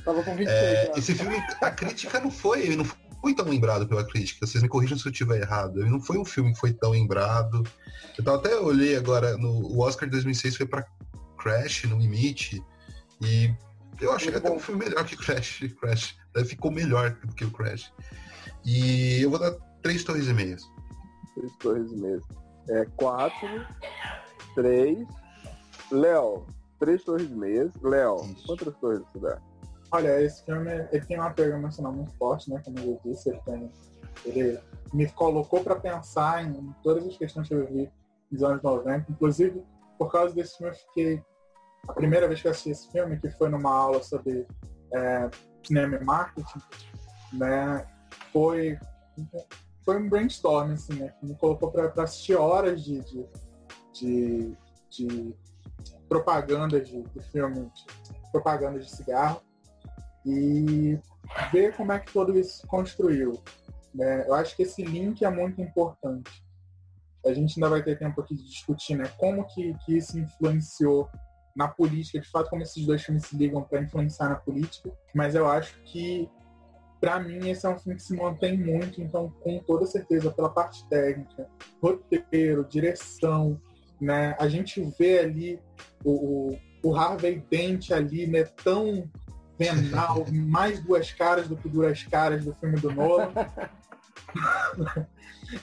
tava com 26 É, já. esse filme, a crítica não foi, ele não foi tão lembrado pela crítica. Vocês me corrijam se eu estiver errado. Ele não foi um filme que foi tão lembrado. Eu até olhei agora, no, o Oscar de 2006 foi pra Crash, no Limite, e eu achei Muito até bom. um filme melhor que Crash. Crash. Até Ficou melhor do que o Crash. E eu vou dar três torres e meias. Três torres e meia. É quatro, três. Léo, três torres e meia. Léo, quantas torres você dá? Olha, esse filme ele tem uma pega emocional muito forte, né? Como eu disse, ele, tem, ele me colocou para pensar em todas as questões que eu vi nos anos 90. Inclusive, por causa desse filme, eu fiquei. A primeira vez que eu assisti esse filme, que foi numa aula sobre é, cinema e marketing, né? Foi, foi um brainstorm, assim, né? Que me colocou para assistir horas de, de, de, de propaganda de, de filme, de propaganda de cigarro e ver como é que tudo isso construiu. né? Eu acho que esse link é muito importante. A gente ainda vai ter tempo aqui de discutir né, como que, que isso influenciou na política, de fato, como esses dois filmes se ligam para influenciar na política, mas eu acho que, para mim, esse é um filme que se mantém muito, então, com toda certeza, pela parte técnica, roteiro, direção, né? A gente vê ali o, o, Harvey Dent ali, né, tão venal, mais duas caras do que duas caras do filme do Nolan.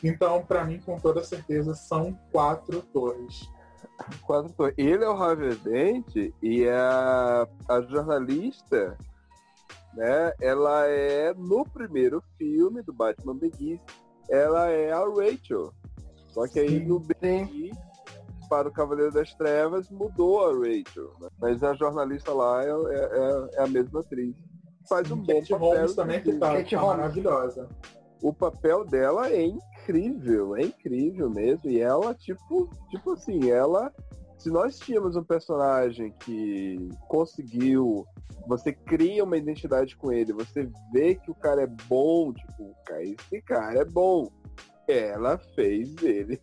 então, para mim, com toda certeza, são quatro torres. Quatro torres. Ele é o Harvey Dent e a, a jornalista, né? Ela é no primeiro filme do Batman Begins, ela é a Rachel. Só que aí no Begins, para o Cavaleiro das Trevas, mudou a Rachel. né? Mas a jornalista lá é, é- é- é a mesma atriz. Faz um bom Kate papel. Holmes também, que tá, tá maravilhosa. O papel dela é incrível, é incrível mesmo. E ela, tipo, tipo assim, ela. Se nós tínhamos um personagem que conseguiu, você cria uma identidade com ele, você vê que o cara é bom, tipo, esse cara é bom. Ela fez ele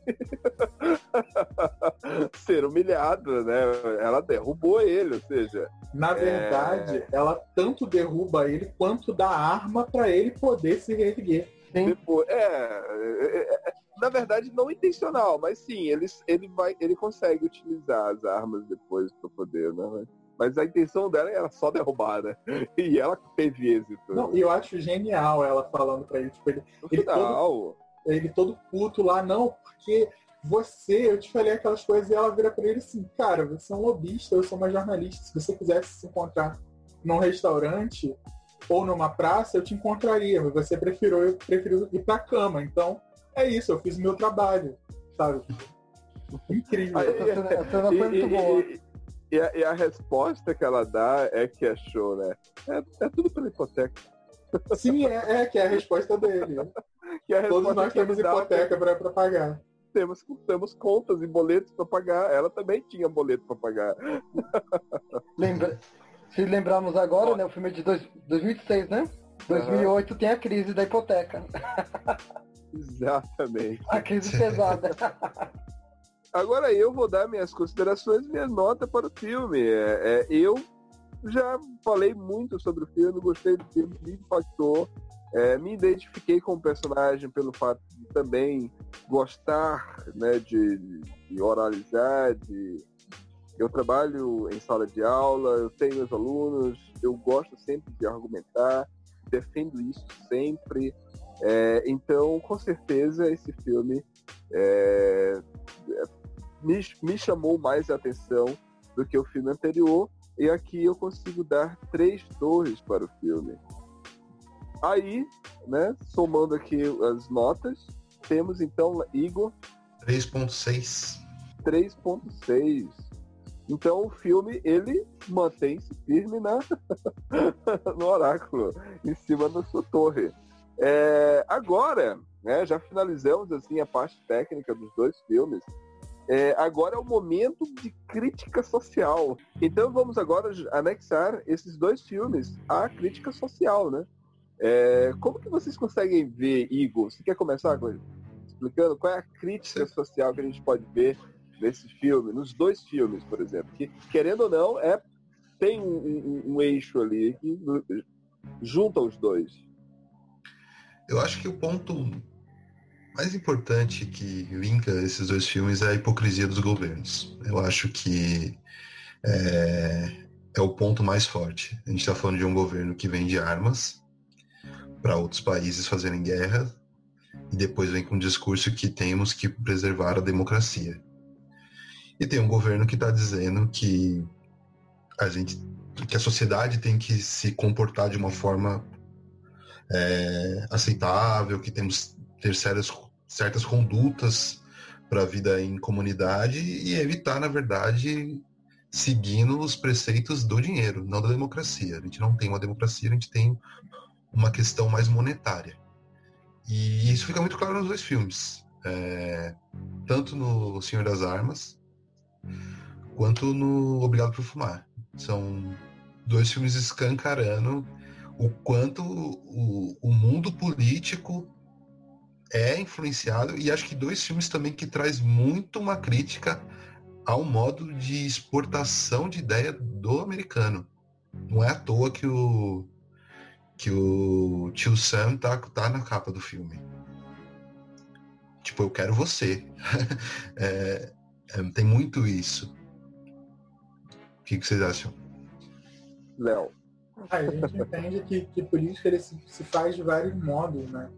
ser humilhado, né? Ela derrubou ele, ou seja, Na verdade, ela tanto derruba ele quanto dá arma para ele poder se reerguer. Sim. Depois, é, é, é, na verdade não intencional, mas sim, ele, ele vai, ele consegue utilizar as armas depois para poder, né? Mas a intenção dela era só derrubar, né? E ela teve êxito. Não, e eu acho genial ela falando pra ele, tipo, ele, ele final, ele todo puto lá, não, porque você, eu te falei aquelas coisas e ela vira pra ele assim, cara, você é um lobista, eu sou uma jornalista, se você quisesse se encontrar num restaurante ou numa praça, eu te encontraria, mas você preferiu, preferiu ir pra cama, então é isso, eu fiz o meu trabalho, sabe? Incrível. Aí- Essa cena, e, foi muito e- boa. e- a, e a resposta que ela dá é que é show, né? É, é tudo pela hipoteca. Sim, é, é que é a resposta dele. Que a Todos resposta nós que ele temos é que hipoteca pra, pra pagar. Temos, temos contas e boletos para pagar. Ela também tinha boleto para pagar. Lembra... Se lembrarmos agora, né, o filme é de dois... 2006, né? 2008 tem a crise da hipoteca. Exatamente. A crise pesada. Agora eu vou dar minhas considerações, minha nota para o filme. É, é, eu já falei muito sobre o filme, gostei do filme, me impactou. É, me identifiquei com o personagem pelo fato de também gostar né, de, de oralizar, de Eu trabalho em sala de aula, eu tenho meus alunos, eu gosto sempre de argumentar, defendo isso sempre. É, então, com certeza, esse filme é, me, me chamou mais a atenção do que o filme anterior. E aqui eu consigo dar três torres para o filme. Aí, né, somando aqui as notas, temos então Igor 3.6. 3.6. Então o filme ele mantém-se firme na no oráculo, em cima da sua torre. É, agora, né, já finalizamos assim a parte técnica dos dois filmes. É, agora é o momento de crítica social. Então vamos agora anexar esses dois filmes à crítica social, né? É, como que vocês conseguem ver, Igor? Você quer começar com explicando qual é a crítica social que a gente pode ver nesse filme, nos dois filmes, por exemplo, que querendo ou não é tem um, um, um eixo ali que junta os dois. Eu acho que o ponto mais importante que linka esses dois filmes é a hipocrisia dos governos. Eu acho que é, é o ponto mais forte. A gente está falando de um governo que vende armas para outros países fazerem guerra e depois vem com um discurso que temos que preservar a democracia. E tem um governo que está dizendo que a gente, que a sociedade tem que se comportar de uma forma é, aceitável, que temos ter certas, certas condutas para a vida em comunidade e evitar, na verdade, seguindo os preceitos do dinheiro, não da democracia. A gente não tem uma democracia, a gente tem uma questão mais monetária. E isso fica muito claro nos dois filmes. É, tanto no Senhor das Armas, quanto no Obrigado por Fumar. São dois filmes escancarando o quanto o, o mundo político é influenciado e acho que dois filmes também que traz muito uma crítica ao modo de exportação de ideia do americano. Não é à toa que o que o tio Sam tá, tá na capa do filme. Tipo, eu quero você. é, é, tem muito isso. O que, que vocês acham? Léo. A gente entende que, que política ele se, se faz de vários modos, né?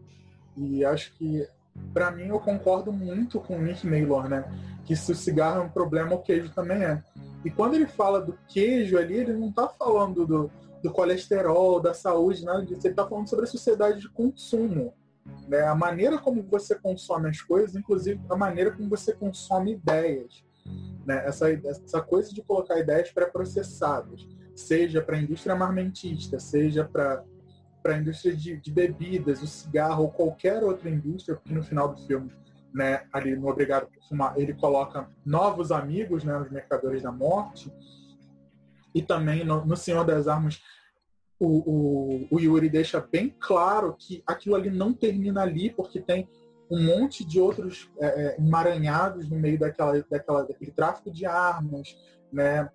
E acho que, para mim, eu concordo muito com o Nick Naylor, né? Que se o cigarro é um problema, o queijo também é. E quando ele fala do queijo ali, ele não tá falando do, do colesterol, da saúde, nada disso. Ele está falando sobre a sociedade de consumo. Né? A maneira como você consome as coisas, inclusive a maneira como você consome ideias. Né? Essa, essa coisa de colocar ideias pré-processadas, seja para a indústria armamentista, seja para para a indústria de, de, bebidas, o cigarro ou qualquer outra indústria, porque no final do filme, né, ali no Obrigado por Fumar, ele coloca novos amigos, né, os mercadores da morte, e também no, no Senhor das Armas o, o, o, Yuri deixa bem claro que aquilo ali não termina ali, porque tem um monte de outros é, é, emaranhados no meio daquela, daquela, daquele tráfico de armas, né?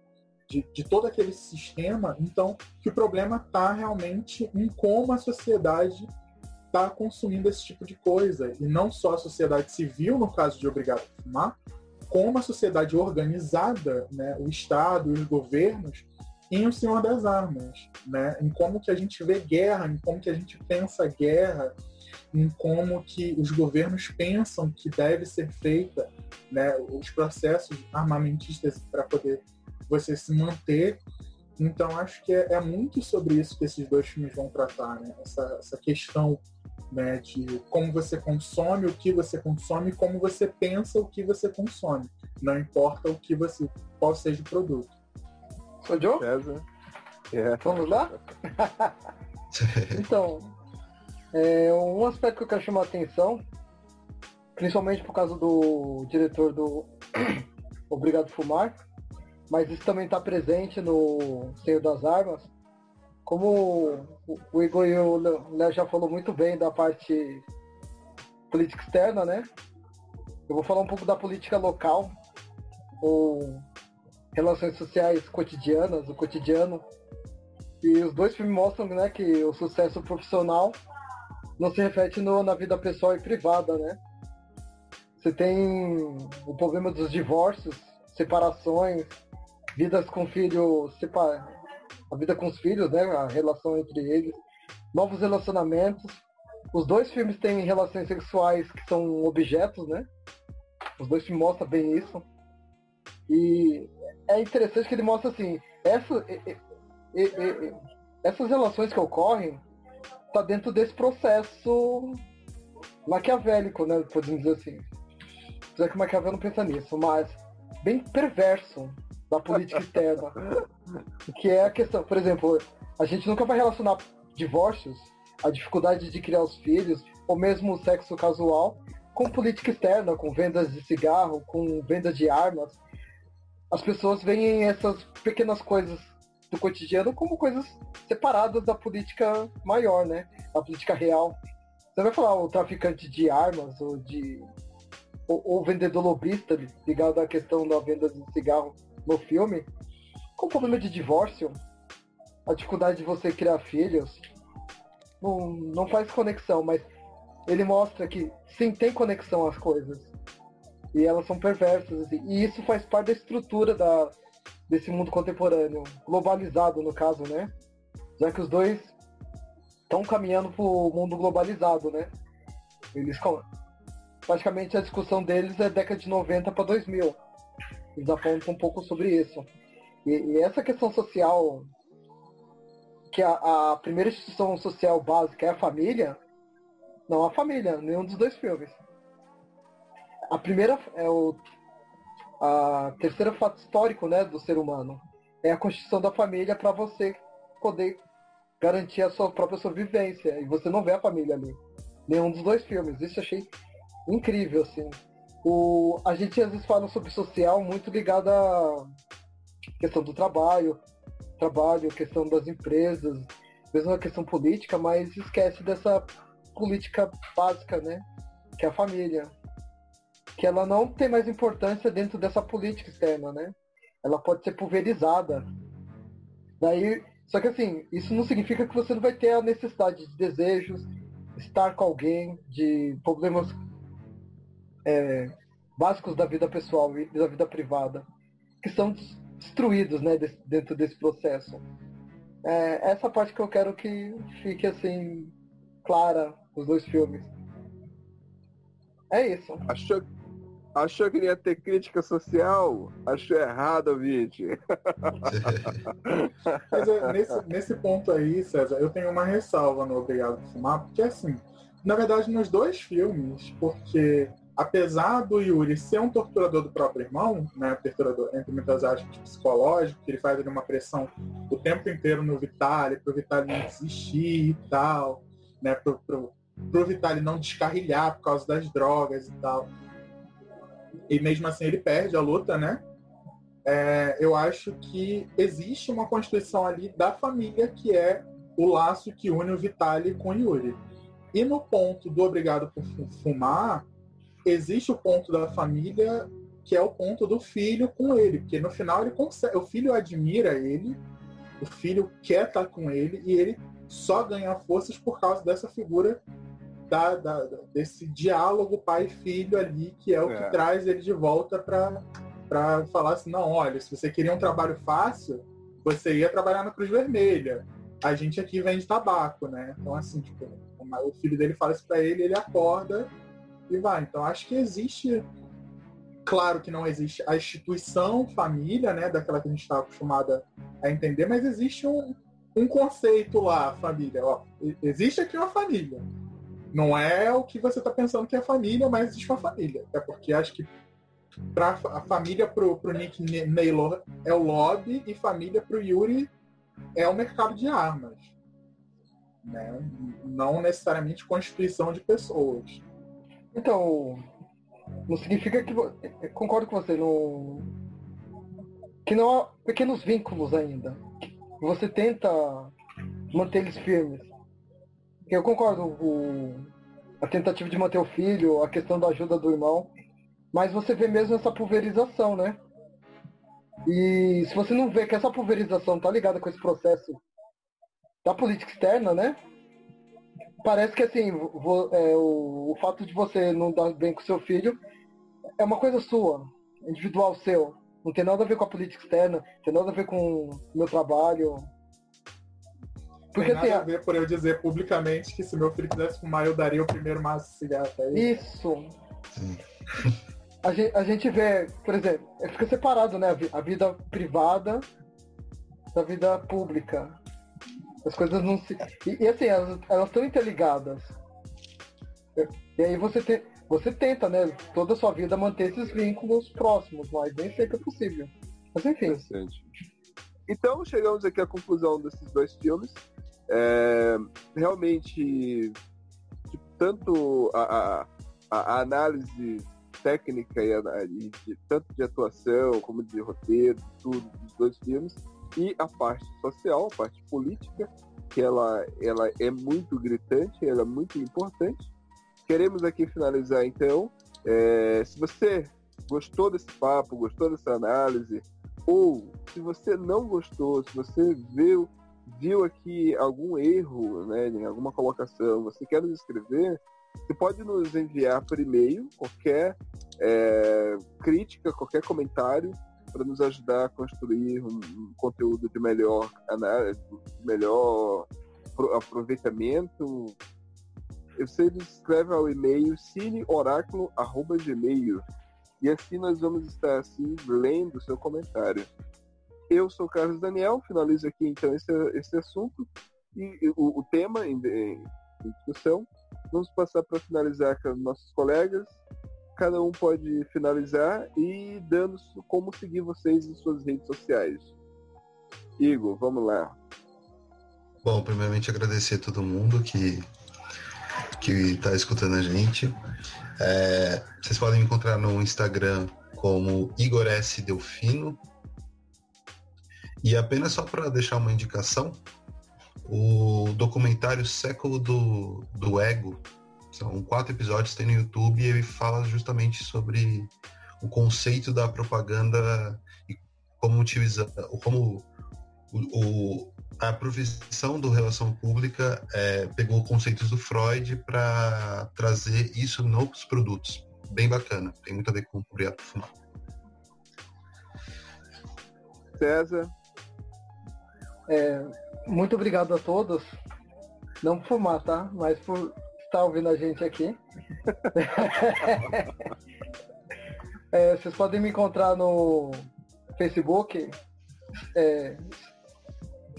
De, de todo aquele sistema. Então, que o problema está realmente em como a sociedade está consumindo esse tipo de coisa. E não só a sociedade civil, no caso de Obrigado a Fumar, como a sociedade organizada, né, o Estado e os governos, em O Senhor das Armas, né, em como que a gente vê guerra, em como que a gente pensa guerra, em como que os governos pensam que deve ser feita né, os processos armamentistas para poder você se manter. Então acho que é, é, muito sobre isso que esses dois filmes vão tratar, né? essa, essa questão né, de como você consome o que você consome e como você pensa o que você consome. Não importa o que você, qual seja o produto. Sou Joe? César. É. Vamos lá? então, é, um aspecto que eu quero chamar a atenção, principalmente por causa do diretor do Obrigado Fumar, mas isso também está presente no Senhor das Armas, como o Igor e o Léo já falou muito bem da parte política externa, né? Eu vou falar um pouco da política local, ou relações sociais cotidianas, o cotidiano. E os dois filmes mostram né, que o sucesso profissional não se reflete no, na vida pessoal e privada, né? Você tem o problema dos divórcios, separações, vidas com filhos separados, a vida com os filhos, né? A relação entre eles, novos relacionamentos. Os dois filmes têm relações sexuais que são objetos, né? Os dois filmes mostram bem isso. E é interessante que ele mostra assim, essa, e, e, e, essas relações que ocorrem tá dentro desse processo maquiavélico, né? Podemos dizer assim. Já que o Maquiavel não pensa nisso, mas bem perverso da política externa. que é a questão, por exemplo, a gente nunca vai relacionar divórcios, a dificuldade de criar os filhos, ou mesmo o sexo casual, com política externa, com vendas de cigarro, com vendas de armas. As pessoas veem essas pequenas coisas do cotidiano como coisas separadas da política maior, né? Da política real. Você vai falar o traficante de armas ou de ou, ou vendedor lobista ligado à questão da venda de cigarro no filme, com o problema de divórcio, a dificuldade de você criar filhos, não, não faz conexão, mas ele mostra que sim tem conexão as coisas. E elas são perversas, assim. E isso faz parte da estrutura da, desse mundo contemporâneo, globalizado no caso, né? Já que os dois estão caminhando para o mundo globalizado, né? Eles praticamente a discussão deles é década de 90 para 2000. Eles apontam um pouco sobre isso. E, e essa questão social, que a, a, primeira instituição social básica é a família, não a família, nenhum dos dois filmes. A primeira é o a terceira fato histórico, né, do ser humano é a constituição da família para você poder garantir a sua própria sobrevivência. E você não vê a família ali. Nenhum dos dois filmes. Isso eu achei incrível, assim. O, a gente às vezes fala sobre social muito ligado à questão do trabalho, trabalho, questão das empresas, mesmo a questão política, mas esquece dessa política básica, né? Que é a família. Que ela não tem mais importância dentro dessa política externa, né? Ela pode ser pulverizada. Daí, só que assim, isso não significa que você não vai ter a necessidade de desejos, estar com alguém, de problemas é, básicos da vida pessoal e da vida privada, que são destruídos né, dentro desse processo. É, essa parte que eu quero que fique assim clara os dois filmes. É isso. Achou, achou que ia ter crítica social? Achou errado, ouvinte. Mas é, nesse, nesse ponto aí, César, eu tenho uma ressalva no Obrigado por Fumar, porque assim, na verdade, nos dois filmes, porque apesar do Yuri ser um torturador do próprio irmão, né, torturador entre muitas aspas psicológico, que ele faz ali uma pressão o tempo inteiro no Vitali, pro Vitali não desistir e tal, né, pro, pro, pro não descarrilhar por causa das drogas e tal. E mesmo assim ele perde a luta, né? É, eu acho que existe uma constituição ali da família que é o laço que une o Vitali com o Yuri. E no ponto do obrigado por fumar, existe o ponto da família que é o ponto do filho com ele, porque no final ele consegue, o filho admira ele, o filho quer estar com ele e ele só ganha forças por causa dessa figura da, da desse diálogo pai-filho ali, que é o é. que traz ele de volta para para falar assim, não, olha, se você queria um trabalho fácil, você ia trabalhar na Cruz Vermelha. A gente aqui vende tabaco, né? Então assim, tipo, o filho dele fala isso para ele, ele acorda e vai. Então acho que existe, claro que não existe a instituição família, né, daquela que a gente está acostumada a entender, mas existe um, um conceito lá, família. Ó, existe aqui uma família. Não é o que você está pensando que é família, mas existe uma família. É porque acho que pra, a família pro, pro Nick Naylor é o lobby e família pro Yuri é o mercado de armas. Né? Não necessariamente constituição de pessoas. Então, não significa que. Concordo com você, não. Que não há pequenos vínculos ainda. Você tenta manter eles firmes. Eu concordo o, a tentativa de manter o filho, a questão da ajuda do irmão. Mas você vê mesmo essa pulverização, né? E se você não vê que essa pulverização tá ligada com esse processo da política externa, né? parece que assim, é, o, o, fato de você não dar bem com seu filho é uma coisa sua, individual seu. Não tem nada a ver com a política externa, tem nada a ver com o meu trabalho. Porque tem nada assim, a ver por eu dizer publicamente que se meu filho quisesse fumar, eu daria o primeiro maço de cigarro pra ele. Isso. A gente, a gente vê, por exemplo, fica separado, né? A vida privada da vida pública. As coisas não se. E, e assim, elas estão interligadas. E aí você, te, você tenta, né, toda a sua vida manter esses vínculos próximos, mas nem sempre é possível. Mas enfim. Interessante. Então chegamos aqui à conclusão desses dois filmes. É, realmente, tanto a, a, a, análise técnica e, a, e de, tanto de atuação como de roteiro, tudo dos dois filmes, e a parte social, a parte política, que ela, ela é muito gritante, ela é muito importante. Queremos aqui finalizar então. É, se você gostou desse papo, gostou dessa análise, ou se você não gostou, se você viu, viu aqui algum erro né, em alguma colocação, você quer nos escrever, você pode nos enviar por e-mail qualquer é, crítica, qualquer comentário para nos ajudar a construir um, um conteúdo de melhor análise, melhor aproveitamento. Você escreve ao e-mail cineoráculo.gmail e assim nós vamos estar assim lendo o seu comentário. Eu sou Carlos Daniel, finalizo aqui então esse, esse assunto e, o, o, tema em, em discussão. Vamos passar para finalizar com nossos colegas cada um pode finalizar e dando como seguir vocês em suas redes sociais. Igor, vamos lá. Bom, primeiramente agradecer a todo mundo que que está escutando a gente. É, vocês podem me encontrar no Instagram como Igor S. Delfino. E apenas só para deixar uma indicação, o documentário Século do, do Ego, são quatro episódios, tem no YouTube, e ele fala justamente sobre o conceito da propaganda e como utilizar, como o, o, a profissão do relação pública é, pegou conceitos do Freud para trazer isso nos produtos. Bem bacana, tem muito a ver com o por Fumar. César. É, muito obrigado a todos. Não por fumar, tá? Mas por está ouvindo a gente aqui. é, vocês podem me encontrar no Facebook, é,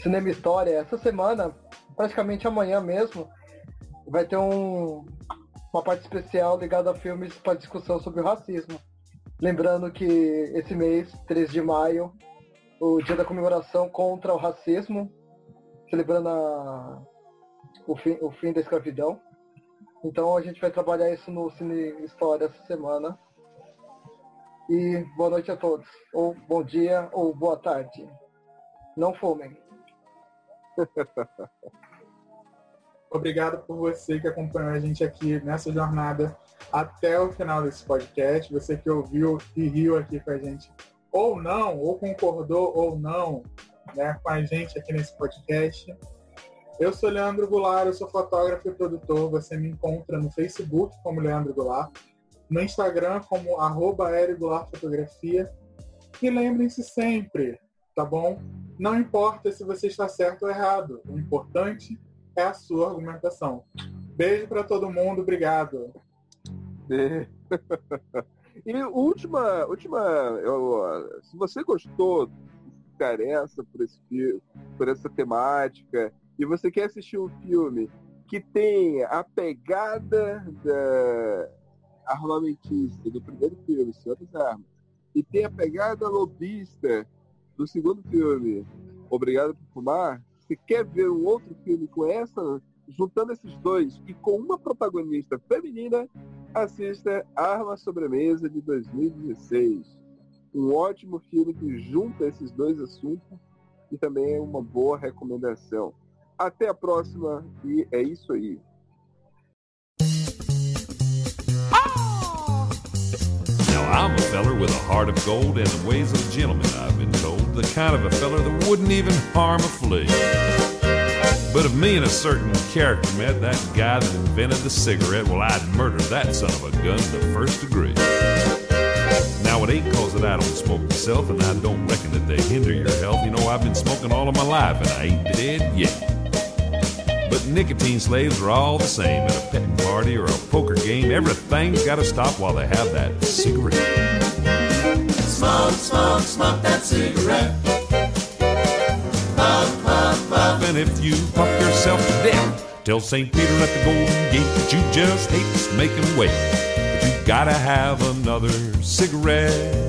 Cinema História. Essa semana, praticamente amanhã mesmo, vai ter um, uma parte especial ligada a filmes para discussão sobre o racismo. Lembrando que esse mês, 3 de maio, o dia da comemoração contra o racismo, celebrando a, o, fim, o fim da escravidão. Então a gente vai trabalhar isso no Cine História essa semana. E boa noite a todos. Ou bom dia ou boa tarde. Não fumem. Obrigado por você que acompanhou a gente aqui nessa jornada até o final desse podcast. Você que ouviu e riu aqui com a gente, ou não, ou concordou ou não, né, com a gente aqui nesse podcast. Eu sou Leandro Goulart, eu sou fotógrafo e produtor. Você me encontra no Facebook como Leandro Goulart, no Instagram como arroba Fotografia. E lembrem-se sempre, tá bom? Não importa se você está certo ou errado. O importante é a sua argumentação. Beijo para todo mundo, obrigado. e última, última, eu, se você gostou, se interessa por esse por essa temática, e você quer assistir um filme que tem a pegada da armamentista do primeiro filme, Senhor das Armas, e tem a pegada lobista do segundo filme, Obrigado por Fumar, você quer ver um outro filme com essa, juntando esses dois e com uma protagonista feminina, assista Arma Sobremesa de 2016. Um ótimo filme que junta esses dois assuntos e também é uma boa recomendação. Até a próxima e é isso aí. I'm a feller with a heart of gold and the ways of a gentleman, I've been told. The kind of a feller that wouldn't even harm a flea. But if me and a certain character met, that guy that invented the cigarette, well, I'd murder that son of a gun in the first degree. Now, it ain't cause that I don't smoke myself, and I don't reckon that they hinder your health. You know, I've been smoking all of my life, and I ain't dead yet. But nicotine slaves are all the same. At a petting party or a poker game, everything's got to stop while they have that cigarette. Smoke, smoke, smoke that cigarette. Puff. And if you puff yourself to death, tell St. Peter at the Golden Gate that you just hate making way. But you gotta have another cigarette.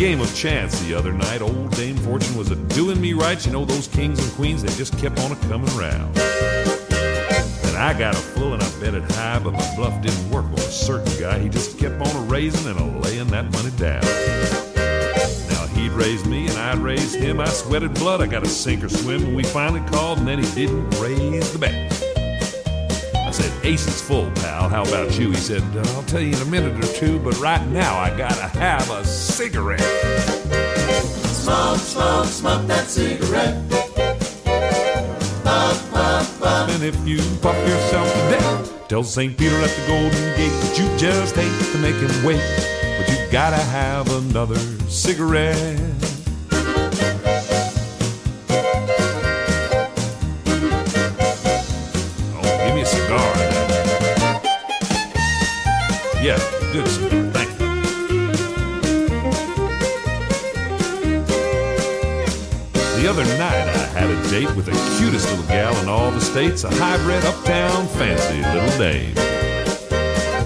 Game of chance the other night, old Dame Fortune was a doing me right. You know, those kings and queens, they just kept on a coming round. And I got a full and I bet it high, but my bluff didn't work on a certain guy. He just kept on a raising and a laying that money down. Now he'd raise me and I'd raise him. I sweated blood, I got a sink or swim, and we finally called, and then he didn't raise the bet. I said, Ace is full, pal. How about you? He said, uh, I'll tell you in a minute or two, but right now I gotta have a cigarette. Smoke, smoke, smoke that cigarette. Puff, puff, puff. And if you puff yourself to death, tell St. Peter at the Golden Gate that you just hate to make him wait. But you gotta have another cigarette. Good. The other night I had a date with the cutest little gal in all the states, a hybrid uptown fancy little dame.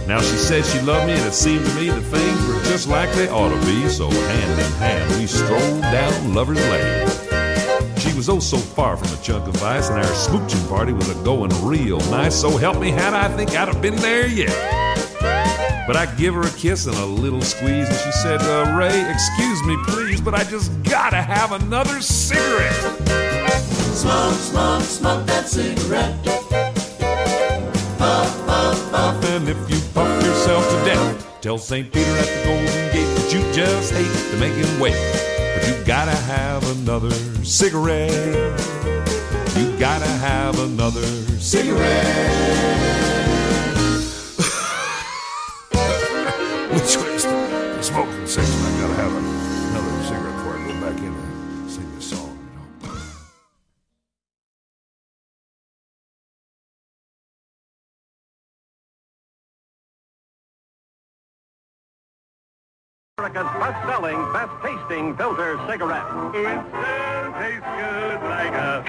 Now she said she loved me and it seemed to me that things were just like they ought to be, so hand in hand we strolled down Lover's Lane. She was oh so far from a chunk of ice and our smooching party was a going real nice, so help me Hannah, I think I'd have been there yet. But I give her a kiss and a little squeeze, and she said, uh, Ray, excuse me, please, but I just gotta have another cigarette. Smoke, smoke, smoke that cigarette. Puff, puff, puff. And if you puff yourself to death, tell St. Peter at the Golden Gate that you just hate to make him wait. But you gotta have another cigarette. You gotta have another cigarette. America's best-selling, best-tasting filter cigarette. It still tastes good like a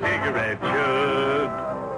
cigarette should.